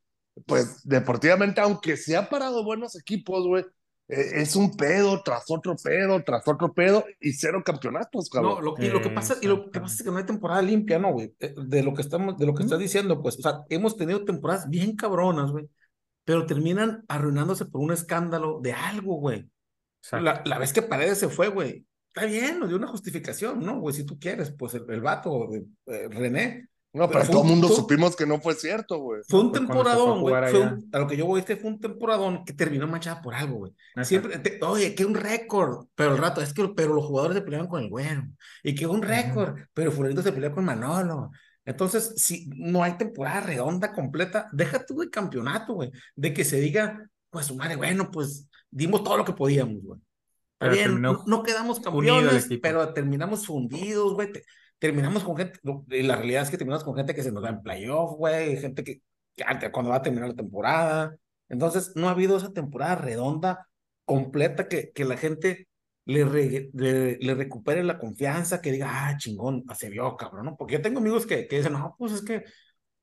pues deportivamente, aunque se ha parado buenos equipos, güey, eh, es un pedo tras otro pedo, tras otro pedo y cero campeonatos, No, cabrón. lo, y lo que pasa, y lo que pasa es que no hay temporada limpia, ¿no, güey? Eh, De lo que estamos, de lo que estás diciendo, pues, o sea, hemos tenido temporadas bien cabronas, güey, pero terminan arruinándose por un escándalo de algo, güey. La, la vez que Paredes se fue, güey, está bien, nos dio una justificación, ¿no, güey? Si tú quieres, pues el, el vato, de, eh, René, No, pero todo el un- mundo fue- supimos que no fue cierto, güey. fue un pues, temporadón, güey. A lo que yo voy, este fue un temporadón que terminó manchada por algo, güey. Siempre, te- oye, que un récord, pero el rato, es que, pero los jugadores se peleaban con el güero, y que un récord, pero Fulanito se peleó con Manolo. Entonces, si no hay temporada redonda completa, deja tú el campeonato, güey, de que se diga, pues, su madre, bueno, pues, dimos todo lo que podíamos, güey. Está Pero bien, no, no quedamos campeones, pero terminamos fundidos, güey. te- terminamos con gente, y la realidad es que terminamos con gente que se nos da en playoff, güey, gente que, cuando va a terminar la temporada. Entonces, no ha habido esa temporada redonda, completa, que, que la gente le, re- le, recupere la confianza, que diga, ah, chingón, se vio, cabrón, ¿no? Porque yo tengo amigos que, que dicen, no, pues es que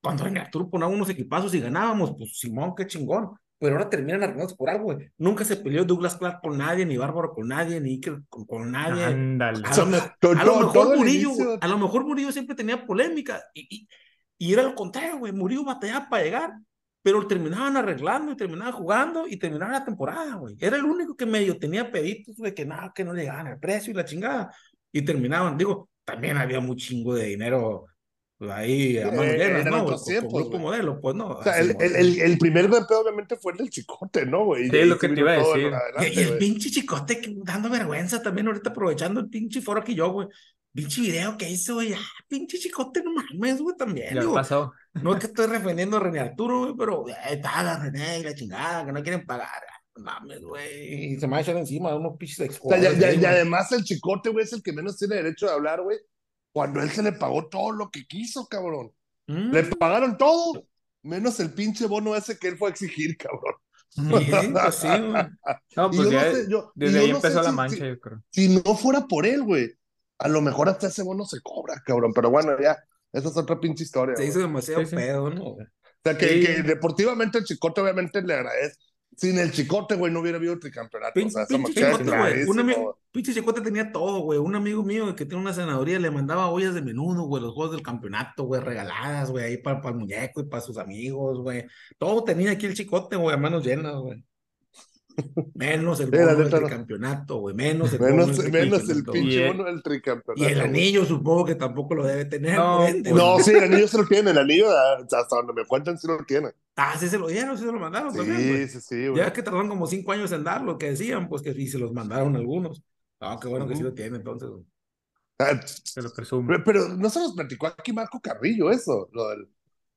cuando en Arturo ponía unos equipazos y ganábamos, pues Simón, qué chingón. Pero ahora terminan arreglados por algo, güey. Nunca se peleó Douglas Clark con nadie, ni Bárbaro con nadie, ni Iker con, con nadie. Ándale. A lo, me- To- a lo to- mejor Murillo, inicio- a lo mejor Murillo siempre tenía polémica y, y, y era lo contrario, güey. Murillo batallaba para llegar, pero terminaban arreglando y terminaban jugando y terminaban la temporada, güey. Era el único que medio tenía peditos, güey, que nada, que no llegaban al precio y la chingada. Y terminaban, digo, también había muy chingo de dinero pues, ahí a manos Eh, ¿no? otros tiempos, grupo güey. modelo, pues no. O sea, el, el, el, el primer golpe obviamente fue el del chicote, ¿no, güey? Sí, Y lo que te iba a decir. adelante, Y, y el pinche chicote que- dando vergüenza también ahorita aprovechando el pinche foro que yo, güey. Pinche video que hizo, güey. Ah, pinche chicote, no mames, güey, también. Ya digo, pasó. no es que estoy defendiendo a René Arturo, güey, pero eh, paga René y la chingada, que no quieren pagar. Ah, No mames, güey. Y se me va a echar encima de unos pinches O sea, ya- exjugadores ya- ahí, y güey. además el chicote, güey, es el que menos tiene derecho de hablar, güey. Cuando él se le pagó todo lo que quiso, cabrón. Mm, Le pagaron todo, menos el pinche bono ese que él fue a exigir, cabrón. sí, pues sí, güey. No, pues yo ya no sé, yo- y desde ahí no empezó la si- mancha, si- yo creo. Si no fuera por él, güey, a lo mejor hasta ese bono se cobra, cabrón. Pero bueno, ya, esa es otra pinche historia. Se güey. hizo demasiado Sí, sí. pedo, ¿no? güey? O sea, que, Sí. que deportivamente el chicote obviamente le agradece. Sin el chicote, güey, no hubiera habido tricampeonato. O Pin- sea, eso me pinche chicote, güey. Un amigo, pinche chicote tenía todo, güey. Un amigo mío que tiene una senaduría le mandaba ollas de menudo, güey, los juegos del campeonato, güey, regaladas, güey, ahí para, el muñeco y para sus amigos, güey. Todo tenía aquí el chicote, güey, a manos llenas, güey. Menos el bono del tricampeonato, güey. Menos el bono Menos, menos el tricampeonato. pinche Y, eh, bono del tricampeonato. Y el anillo supongo que tampoco lo debe tener, No, por ende, No, sí, el anillo se lo tiene, el anillo, ah, hasta donde me cuentan, sí lo tiene. Ah, sí se lo dieron, sí se lo mandaron también, güey. Sí, sí, güey. Ya que tardaron como cinco años en darlo, que decían, pues que sí se los mandaron algunos. Ah, qué bueno que sí lo tiene entonces. Ah, Se lo presumo. Pero, pero no se nos platicó aquí Marco Carrillo eso, lo del...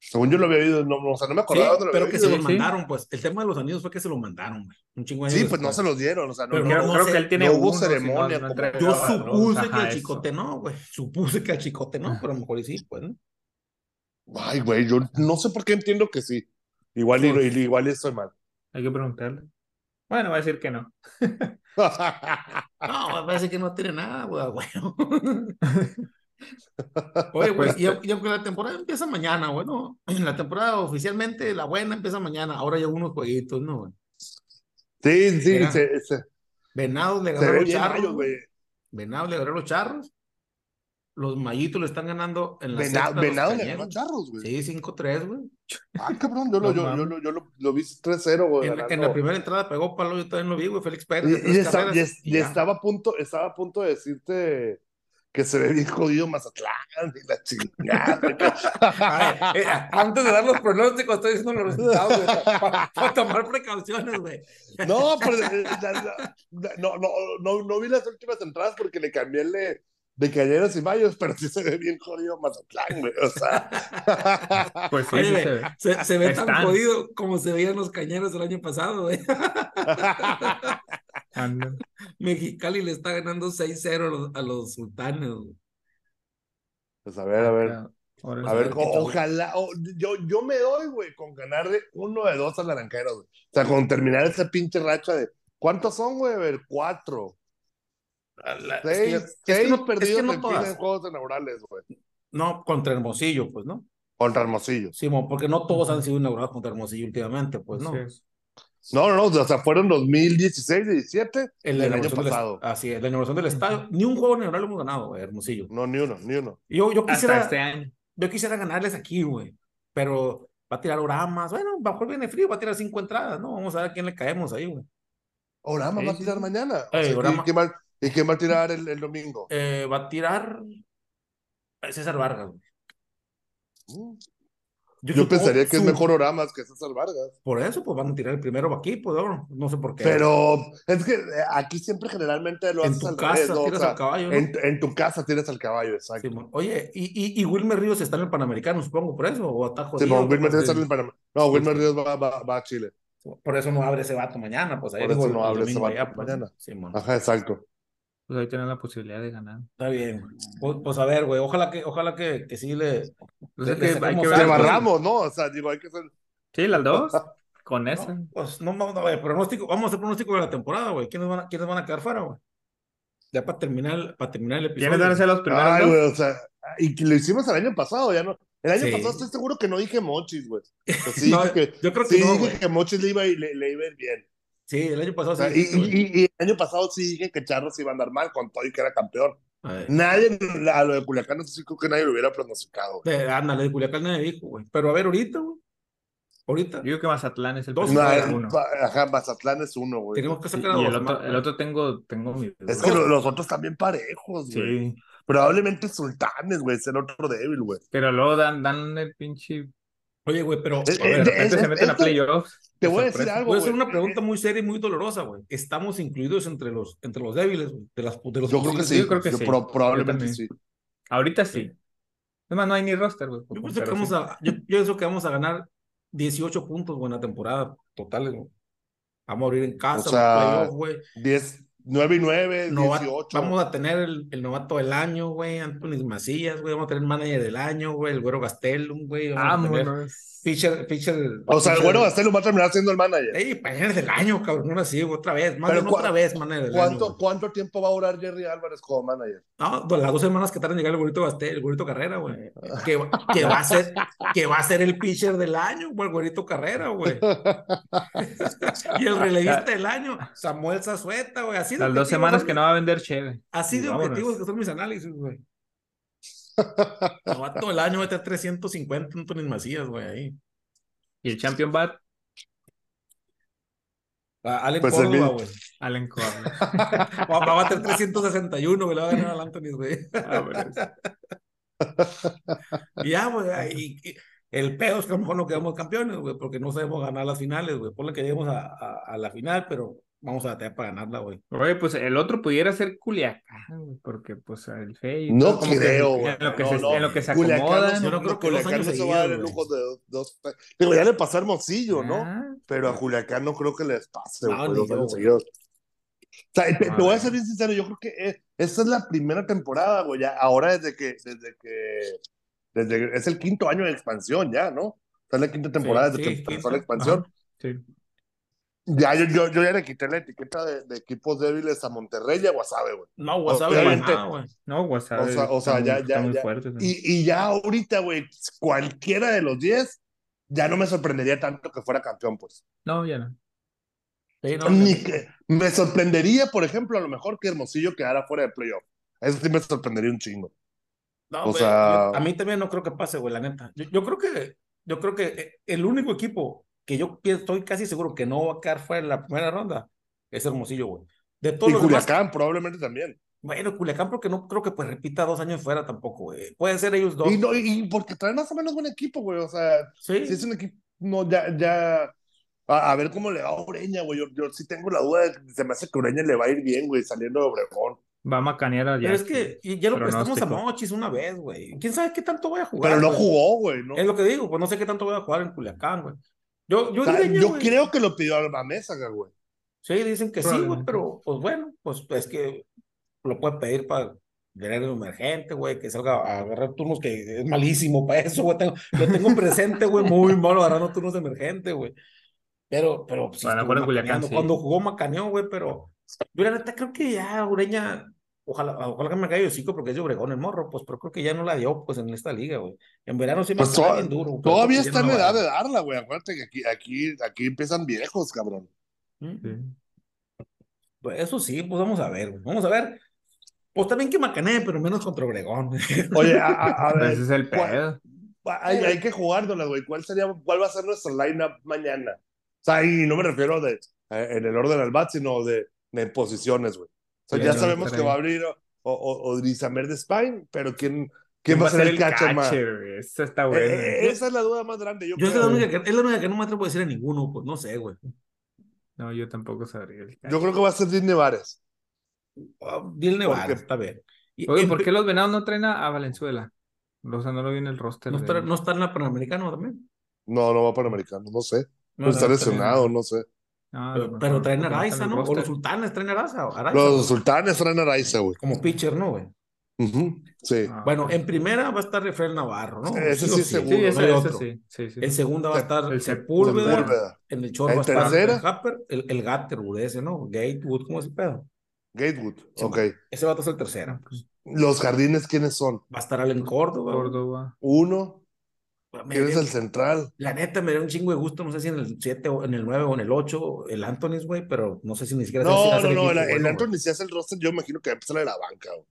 Según yo lo había oído, no, o sea, no me Sí, acordaba dónde lo pero había que se sí. mandaron, pues. El tema de los anillos fue que se los mandaron, güey. Un chingo de Sí, pues no se los dieron, o sea, no, Pero no- creo, no creo sé, que él tiene no hubo uno, si no, ceremonia Yo supuse que al eso. chicote no, güey. Supuse que al chicote no, pero a lo mejor y sí, pues, ¿no? Ay, güey, yo no sé por qué entiendo que sí. Igual, y- Pues- igual estoy mal. Hay que preguntarle. Bueno, va a decir que no. No, me parece que no tiene nada, güey, güey. Oye, güey, Pues, y, au- y aunque la temporada empieza mañana, bueno, la temporada oficialmente, la buena empieza mañana, ahora ya unos jueguitos, ¿no? güey? Sí, sí, Mira, se, se, Venados le ganó los charros, mayo, güey. güey. Venados le ganó los charros. los Mayitos le están ganando en la Venado, sexta a los Venado le ganó Charros, güey. Sí, 5-3, güey. Ah, cabrón, yo, lo, No yo, yo, lo, yo lo, lo vi 3-0, güey. En, en la primera entrada pegó palo, yo también lo vi, güey. Félix Pérez. Y, y carreras, estaba a punto, estaba a punto de decirte que se ve bien jodido Mazatlán y la chingada. Ay, eh, antes de dar los pronósticos, estoy diciendo los resultados, güey, para tomar precauciones, güey. No, pero eh, la- la- no, no, no, no vi las últimas entradas porque le cambié el de, de Cañeros y Mayos, pero sí se ve bien jodido Mazatlán, güey. O sea, Pues sí, Oye, se ve. se, se ve tan jodido como se veían los cañeros el año pasado, güey. Mexicali le está ganando 6-0 a los, a los sultanes, pues a ver, a ver. Ahora A sí. ver, ojalá, o- yo, yo me doy, güey, con ganar de uno de dos al Naranjeros, güey. O sea, con terminar esa pinche racha de. ¿Cuántos son, güey? A ver, cuatro. La- es que- Seis, es que seis no- es que perdidos no en todas. en juegos inaugurales, güey. No, contra Hermosillo, pues, ¿no? Contra Hermosillo. Simón, porque no todos han sido inaugurados contra Hermosillo últimamente, pues, ¿no? Es. No, no, no, o sea, fueron 2016, 17 El, el año del- pasado. así es, la inauguración del estadio. Ni un juego inaugural hemos ganado, güey, Hermosillo. No, ni uno, ni uno. Yo, yo Hasta quisiera, este año. yo quisiera ganarles aquí, güey. Pero va a tirar Oramas. Bueno, mejor viene frío, va a tirar cinco entradas, ¿no? Vamos a ver a quién le caemos ahí, güey. Orama Sí, va a tirar mañana. O Ey, sea, ¿y quién va- ¿Y quién va a tirar el, el domingo? Eh, va a tirar César Vargas, güey. Mm. Yo, pensaría que es mejor Oramas que César Vargas. Por eso, pues van a tirar el primero aquí, pues no, no sé por qué. Pero es que eh, aquí siempre generalmente lo en haces tu al casa revés, ¿no? O tiras sea, al caballo, ¿no? en, en tu casa tienes al caballo, exacto. Oye, ¿y, y, y Wilmer Ríos está en el Panamericano, supongo, por eso? ¿O jodido? Simón, Wilmer Pues, Ríos está en el Panamá. No, Wilmer Ríos va, va- va a Chile. Por eso no abre ese vato mañana, pues ahí Por eso no abre ese vato pues. mañana. Simón. Ajá, exacto. Pues ahí tienen la posibilidad de ganar. Está bien. Pues, pues, a ver, güey, ojalá que, ojalá que, que sí le. Pues Le- es le hay que ver. Barramos, ¿no? O sea, digo, hay que ser. Sí, las dos. Con esa. No, pues no, no, no, güey, pronóstico, vamos a hacer pronóstico de la temporada, güey. ¿Quiénes van a, quiénes van a quedar fuera, güey? Ya para terminar, para terminar el episodio. ¿Quiénes van a ser los primeros Ay, güey, o sea, y que lo hicimos el año pasado, ya no. El año Sí. pasado estoy seguro que no dije Mochis, güey. Sí No, dije que, yo creo que sí no, dije güey. que Mochis le iba, y le, le iba a ir bien. Sí, el año pasado O sea, sí. y, sí, y- y el año pasado sí dije que Charros iba a andar mal con todo y que era campeón. A. Nadie, a lo de Culiacán, no sé si creo que nadie lo hubiera pronosticado. güey. De- ándale, de Culiacán nadie dijo, güey. Pero a ver, ahorita, güey. Ahorita. Yo digo que Mazatlán es el Dos No, uno. ajá, Mazatlán es uno, güey. Tenemos que Sí, sacar a y dos el otro, más, el otro tengo, tengo mi Es que lo- los otros también parejos, güey. Sí, Probablemente Sultanes, güey, es el otro débil, güey. pero luego dan, dan el pinche. Oye, güey, pero. A ver, De repente es- se meten a esto- playoffs. Te voy a decir algo, Voy a hacer una pregunta muy seria y muy dolorosa, güey. ¿Estamos incluidos entre los, entre los débiles, güey? De, las, de los Yo creo que sí. yo creo que yo sí. pro- probablemente Yo sí. Ahorita sí. Es más, no hay ni roster, güey. Yo pienso, que vamos sí. a, yo, yo pienso que vamos a ganar 18 puntos, güey, en la temporada total, güey. Vamos a abrir en casa, O sea, güey. 10, 9 y 9, Nova- 18. Vamos a tener el, el novato del año, güey, Anthony Macías, güey. Vamos a tener manager del año, güey, el güero Gastelum, güey. Vamos a tener Vámonos. Pitcher, pitcher. O sea, el güero Gastelum va a terminar siendo el manager. Ey, manager del año, cabrón, así, otra vez, más Pero bien cua- otra vez, manager del. ¿Cuánto, güey. ¿Cuánto tiempo va a durar Jerry Álvarez como manager? No, de las dos semanas que tardan en llegar el güerito Gastel, el güerito Carrera, güey. Que, que va a ser, que va a ser el pitcher del año, güey, el güerito Carrera, güey. y el relevista del año, Samuel Zazueta, güey. Así de Las dos semanas que no va a vender Cheve. Así de objetivos que son mis análisis, güey. Novato del año va a tener 350 Anthony Macías, güey, ahí. Y el Champion Bat, A Allen Pues el Córdoba, güey. Allen Corbin. Va, va a tener 361, güey, le va a ganar al Anthony, güey. Y ya, güey, y, y el pedo es que a lo mejor no quedamos campeones, güey, porque no sabemos ganar las finales, güey. Ponle que lleguemos a, a, a la final, pero vamos a batallar para ganarla, güey. Oye, pues el otro pudiera ser Culiacán, güey, porque pues el Fey. No creo, en güey. lo que No, se, no. en lo que se Culiacán no Yo no creo que Culiacán no se va a dar el lujo de dos, Digo, ya le pasó a Hermosillo, ¿no? Pero a Juliacán no creo que les pase, güey, dos años seguidos. O sea, te, te voy a ser bien sincero, yo creo que eh, esta es la primera temporada, güey, ya, ahora desde que, desde que, desde que- es el quinto año de expansión ya, ¿no? Esta es la quinta temporada Sí, desde sí, que empezó la expansión. sí. Ya, yo, yo, yo ya le quité la etiqueta de, de equipos débiles a Monterrey y a Guasave, güey. No, Obviamente. nada, güey. No, WhatsApp. O sea- o sea, ya- muy- ya- ya. fuerte, ¿no? Y, y ya ahorita, güey, cualquiera de los 10, ya no me sorprendería tanto que fuera campeón, pues. No, ya no. Sí, no, Ni que- que, me sorprendería, por ejemplo, a lo mejor que Hermosillo quedara fuera de playoff. Eso sí me sorprendería un chingo. No, O güey, sea- yo- a mí también no creo que pase, güey, la neta. Yo, yo creo que, yo creo que eh, el único equipo que yo estoy casi seguro que no va a quedar fuera en la primera ronda es Hermosillo, güey. De todos Y los demás, Culiacán probablemente también. bueno, Culiacán porque no creo que pues repita dos años fuera tampoco, güey. Pueden ser ellos dos. Y, no, y porque traen más o menos buen equipo, güey. O sea, sí. si es un equipo, no, ya, ya. A, a ver cómo le va a Ureña, güey. Yo, yo sí tengo la duda, de que se me hace que Ureña le va a ir bien, güey, saliendo de Obregón. Va a macanear a Pero es que y ya lo prestamos a. Mochis una vez, güey. ¿Quién sabe qué tanto voy a jugar? Pero no güey? jugó, güey, ¿no? Es lo que digo, pues no sé qué tanto voy a jugar en Culiacán, güey. Yo, yo, O sea, yo güey. creo que lo pidió a la mesa, güey. Sí, dicen que sí, güey, pero pues bueno, pues es que lo puede pedir para tener emergente, güey, que salga a agarrar turnos que es malísimo para eso, güey. Tengo, lo tengo presente, güey, muy malo agarrando turnos de emergente, güey. Pero, pero sí Bueno, estuvo bueno, Culiacán, macaneando. sí. Cuando jugó macaneó, güey, pero yo la neta creo que ya Ureña, ojalá, ojalá que me caiga el hocico porque es de Obregón el morro, pues, pero creo que ya no la dio, pues, en esta liga, güey. En verano sí me Pues bien duro. Todavía está no en va a edad de dar. darla, güey. Acuérdate que aquí, aquí, aquí empiezan viejos, cabrón. Sí. Pues eso sí, pues vamos a ver, güey. Vamos a ver. Pues también que macanee, pero menos contra Obregón. Oye, a, a- a ver, Ese es el ¿cuál- pedo. hay, hay que jugárnoslas, güey. ¿Cuál sería, cuál va a ser nuestro lineup mañana? O sea, y no me refiero de eh, en el orden al bat, sino de, de posiciones, güey. O sea, Sí, ya no, sabemos que va a abrir o, o, o Drizamer de Spine, pero ¿quién, quién va a ser el catcher más? Esa está Eh, buena. eh, esa es la duda más grande. Yo, Yo es la, única que, es la única que no me atrevo a decir a ninguno, pues no sé, güey. No, yo tampoco sabría. el Yo creo que va a ser Disney Vares. Ah, Dile Nevada, Porque- está bien. Y- Oye, ¿por qué los venados no traen a, Valenzuela? O sea, no lo vi en el roster. no de- está, no está en la Panamericana también? No, no va para americano, no sé. No, está no, lesionado, no sé. Ah, Pero, pero traen está Araiza, ¿no? O los sultanes traen Araiza. Araiza, Los güey. sultanes traen Araiza, güey. Como pitcher, ¿no, güey? Ujú, Sí. Ah, Bueno, en primera va a estar Rafael Navarro, ¿no? Ese o sí, seguro. Sí, ese, ese otro. sí. sí, sí. En segunda va a estar el Sepúlveda. Sepúlveda. En el short ¿En va a estar tercera? el Happer, el, el Gatterwood ese, ¿no? Gatewood, ¿cómo es el pedo? Gatewood, Sí, ok. Ese va a estar el tercero. Ok. Los jardines, ¿quiénes son? Va a estar Allen Córdoba. Córdoba. Uno. Me ¿Quién es dio- el central? La neta me dio un chingo de gusto, no sé si en el 7 o en el 9 o en el 8, el Anthony, güey, pero no sé si ni siquiera No, no, no. equipo, El, el bueno, Anthony, si hace el roster, yo imagino que va a empezar a la banca, güey.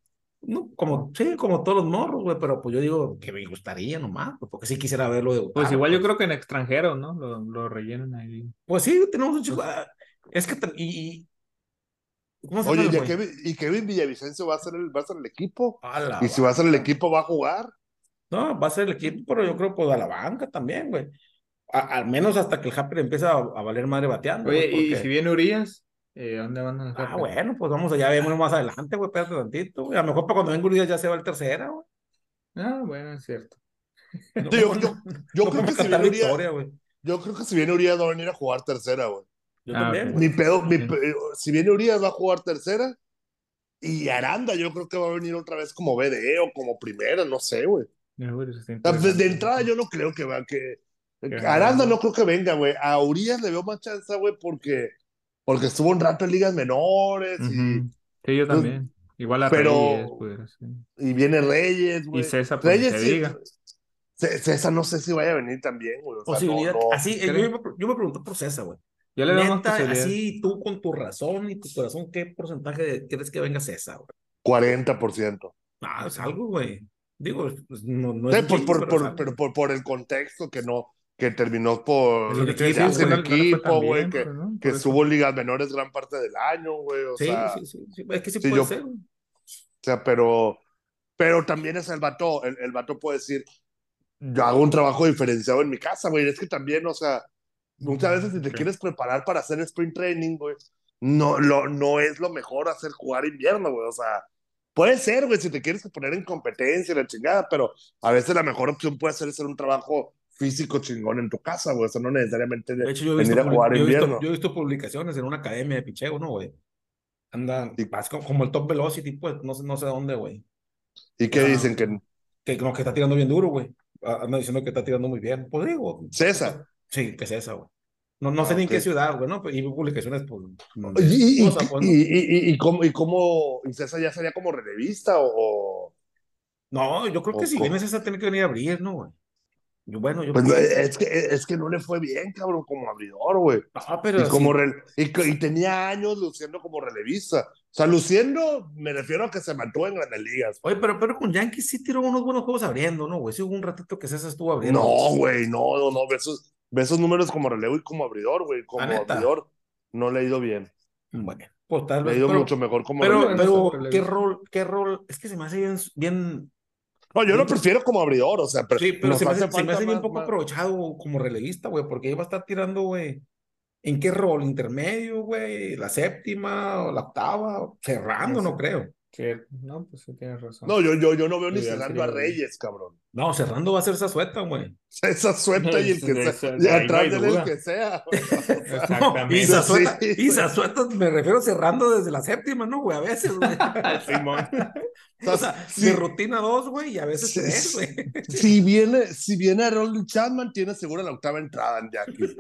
No, como, sí, como todos los morros, güey, pero pues yo digo que me gustaría nomás, pues, porque sí quisiera verlo debutar. Pues igual yo pues. creo que en extranjeros, ¿no? Lo, lo rellenan ahí. Pues sí, tenemos un chico. ah, Es que. Y, y- ¿Cómo se Oye, llama, ¿y? Kevin, y Kevin Villavicencio va a ser el, va a ser el equipo? A Y si va a ser el equipo, va a jugar. No, va a ser el equipo, pero yo creo pues a la banca también, güey. A- al menos hasta que el Happer empiece a, a valer madre bateando. Oye, güey, y si viene Urias, eh, ¿dónde van a? Ah, bueno, pues vamos allá, vemos más adelante, güey, espérate tantito, güey. A lo mejor para cuando venga Urias ya se va el tercera, güey. Ah, bueno, es cierto. No, Sí, yo- yo- yo no creo que si viene Urias-. Yo creo que si viene Urias va a venir a jugar tercera, güey. Yo Ah, también, güey. Mi pedo, mi Sí. pe- si viene Urias va a jugar tercera. Y Aranda, yo creo que va a venir otra vez como BDE o como primera, no sé, güey. Sea, de, entrada yo no creo que va, que... Que Aranda no creo que venga, güey. A Urias le veo más chance, güey, porque, porque estuvo un rato en ligas menores y. Sí, yo también. Igual a Pero- Reyes, pudiera ser. y viene Reyes, güey. Y César, pues, Reyes sí- diga. César no sé si vaya a venir también, güey. O sea, Posibilidad. no, no. Así, eh, yo, me- yo me pregunto por César, güey. Yo le veo Neta, así tú con tu razón y tu corazón, ¿qué porcentaje de- crees que venga César, güey? 40%. Ah, es algo, güey. Digo, pues, no, no es Sí, por, chingo, por, pero por- es pero por, por el contexto que no, que terminó por Es lo que le fue equipo, güey, que, no, que estuvo en ligas menores gran parte del año, güey. O Sí, sea, sí, sí, sí, Es que sí, sí, puede yo- ser. güey. O sea, pero, pero también es el vato, el, el vato puede decir, yo hago un trabajo diferenciado en mi casa, güey, es que también, o sea, muchas veces si te quieres preparar para hacer sprint training, güey, no, lo, no es lo mejor hacer jugar invierno, güey, o sea, puede ser, güey, si te quieres poner en competencia, y la chingada, pero a veces la mejor opción puede ser hacer un trabajo físico chingón en tu casa, güey, o sea, no necesariamente de, De hecho, yo he, visto, venir a jugar yo, he visto, yo he visto publicaciones en una academia de picheo, ¿no, güey? Andan, vas como, el Top Velocity, pues, no sé, no sé dónde, güey. ¿Y qué Ah. dicen? Que Que, no, que está tirando bien duro, güey. Ah, Anda diciendo que está tirando muy bien. Pues digo. César. Sí, que esa, güey. No, no sé Ah, ni en qué ciudad, güey, ¿no? Y vi publicaciones, pues. donde- ¿Y, y, o sea, pues, ¿no? y, y, y, y cómo, y cómo, y César ya sería como relevista o, o- No, yo creo que o si cómo? vienes esa tiene que venir a abrir, ¿no, güey? Bueno, yo Pues no, es, que, es que no le fue bien, cabrón, como abridor, güey. No, pero Y, como sí. rel- y, y tenía años luciendo como relevista. O sea, luciendo, me refiero a que se mantuvo en grandes ligas. Oye, pero, pero con Yankees sí tiró unos buenos juegos abriendo, ¿no, güey? Sí hubo un ratito que César estuvo abriendo. No, güey, no, no, no. Ve esos, ve esos números como relevo y como abridor, güey. Como abridor, no le ha ido bien. Bueno, pues tal Le ha vez. ido Pero, mucho mejor como pero, relevista. pero. ¿qué rol, qué rol? Es que se me hace bien, bien No, yo lo prefiero como abridor, o sea, pero, Sí, pero se me hace, se me hace bien más- poco más- aprovechado como relevista, güey, porque iba a estar tirando, güey. ¿En qué rol? ¿Intermedio, güey? ¿La séptima o la octava? Cerrando, no creo. Sí, no, pues sí tienes razón. No, yo, yo, yo no veo ni cerrando a Reyes, cabrón. No, cerrando va a ser esa suelta, güey. Esa suelta y el que sea. Y atrás de él el que sea. Exactamente. Y Zazueta, Sí. y Zazueta, me refiero cerrando desde la séptima, ¿no, güey? A veces, güey. Simón. O sea, Sí. de rutina dos, güey, y a veces tres, sí. güey. Si viene, si viene Roland Chapman, tiene segura la octava entrada en güey.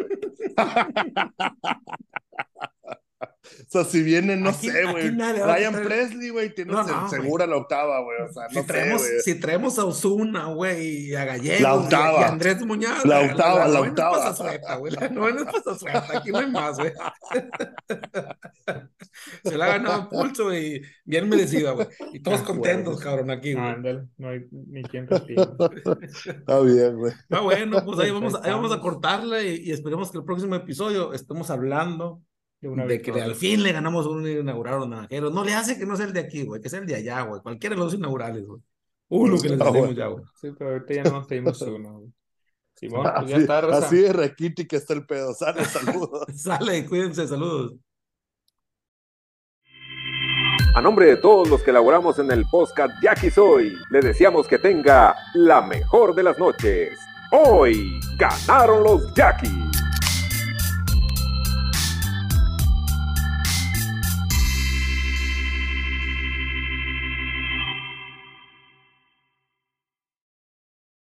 O sea, si viene, no Aquí- sé, güey. Ryan Presley, güey, tiene No, se- no, segura la octava, güey. O sea, Si no sé, traemos, güey. si traemos a Osuna, güey, y a Gallegos, La octava. y a Andrés Muñoz, La octava, la novena es octava. pasasuelta, güey, la novena es pasasuelta, aquí no hay más, güey. Se la ha ganado pulso y bien merecida, güey. Y todos Ah, contentos, güey. cabrón, aquí, güey. Ándale, no hay ni quien respire. Está bien, güey. Ah, bueno, pues ahí vamos, ahí vamos a y, y esperemos que el próximo episodio estemos hablando De una de que al fin le ganamos un inaugural a los naranjeros. No le hace que no sea el de aquí, güey, que sea el de allá, güey. Cualquiera de los inaugurales, güey. Uno que les Ah, decimos bueno. ya, güey. Sí, pero ahorita ya nos pedimos uno. güey. Simón, pues ya Así, está, Rosa. así de requiti que está el pedo. Sale, saludos. Sale, cuídense, saludos. A nombre de todos los que elaboramos en el podcast Jackie Soy, le deseamos que tenga la mejor de las noches. Hoy ganaron los Jackies.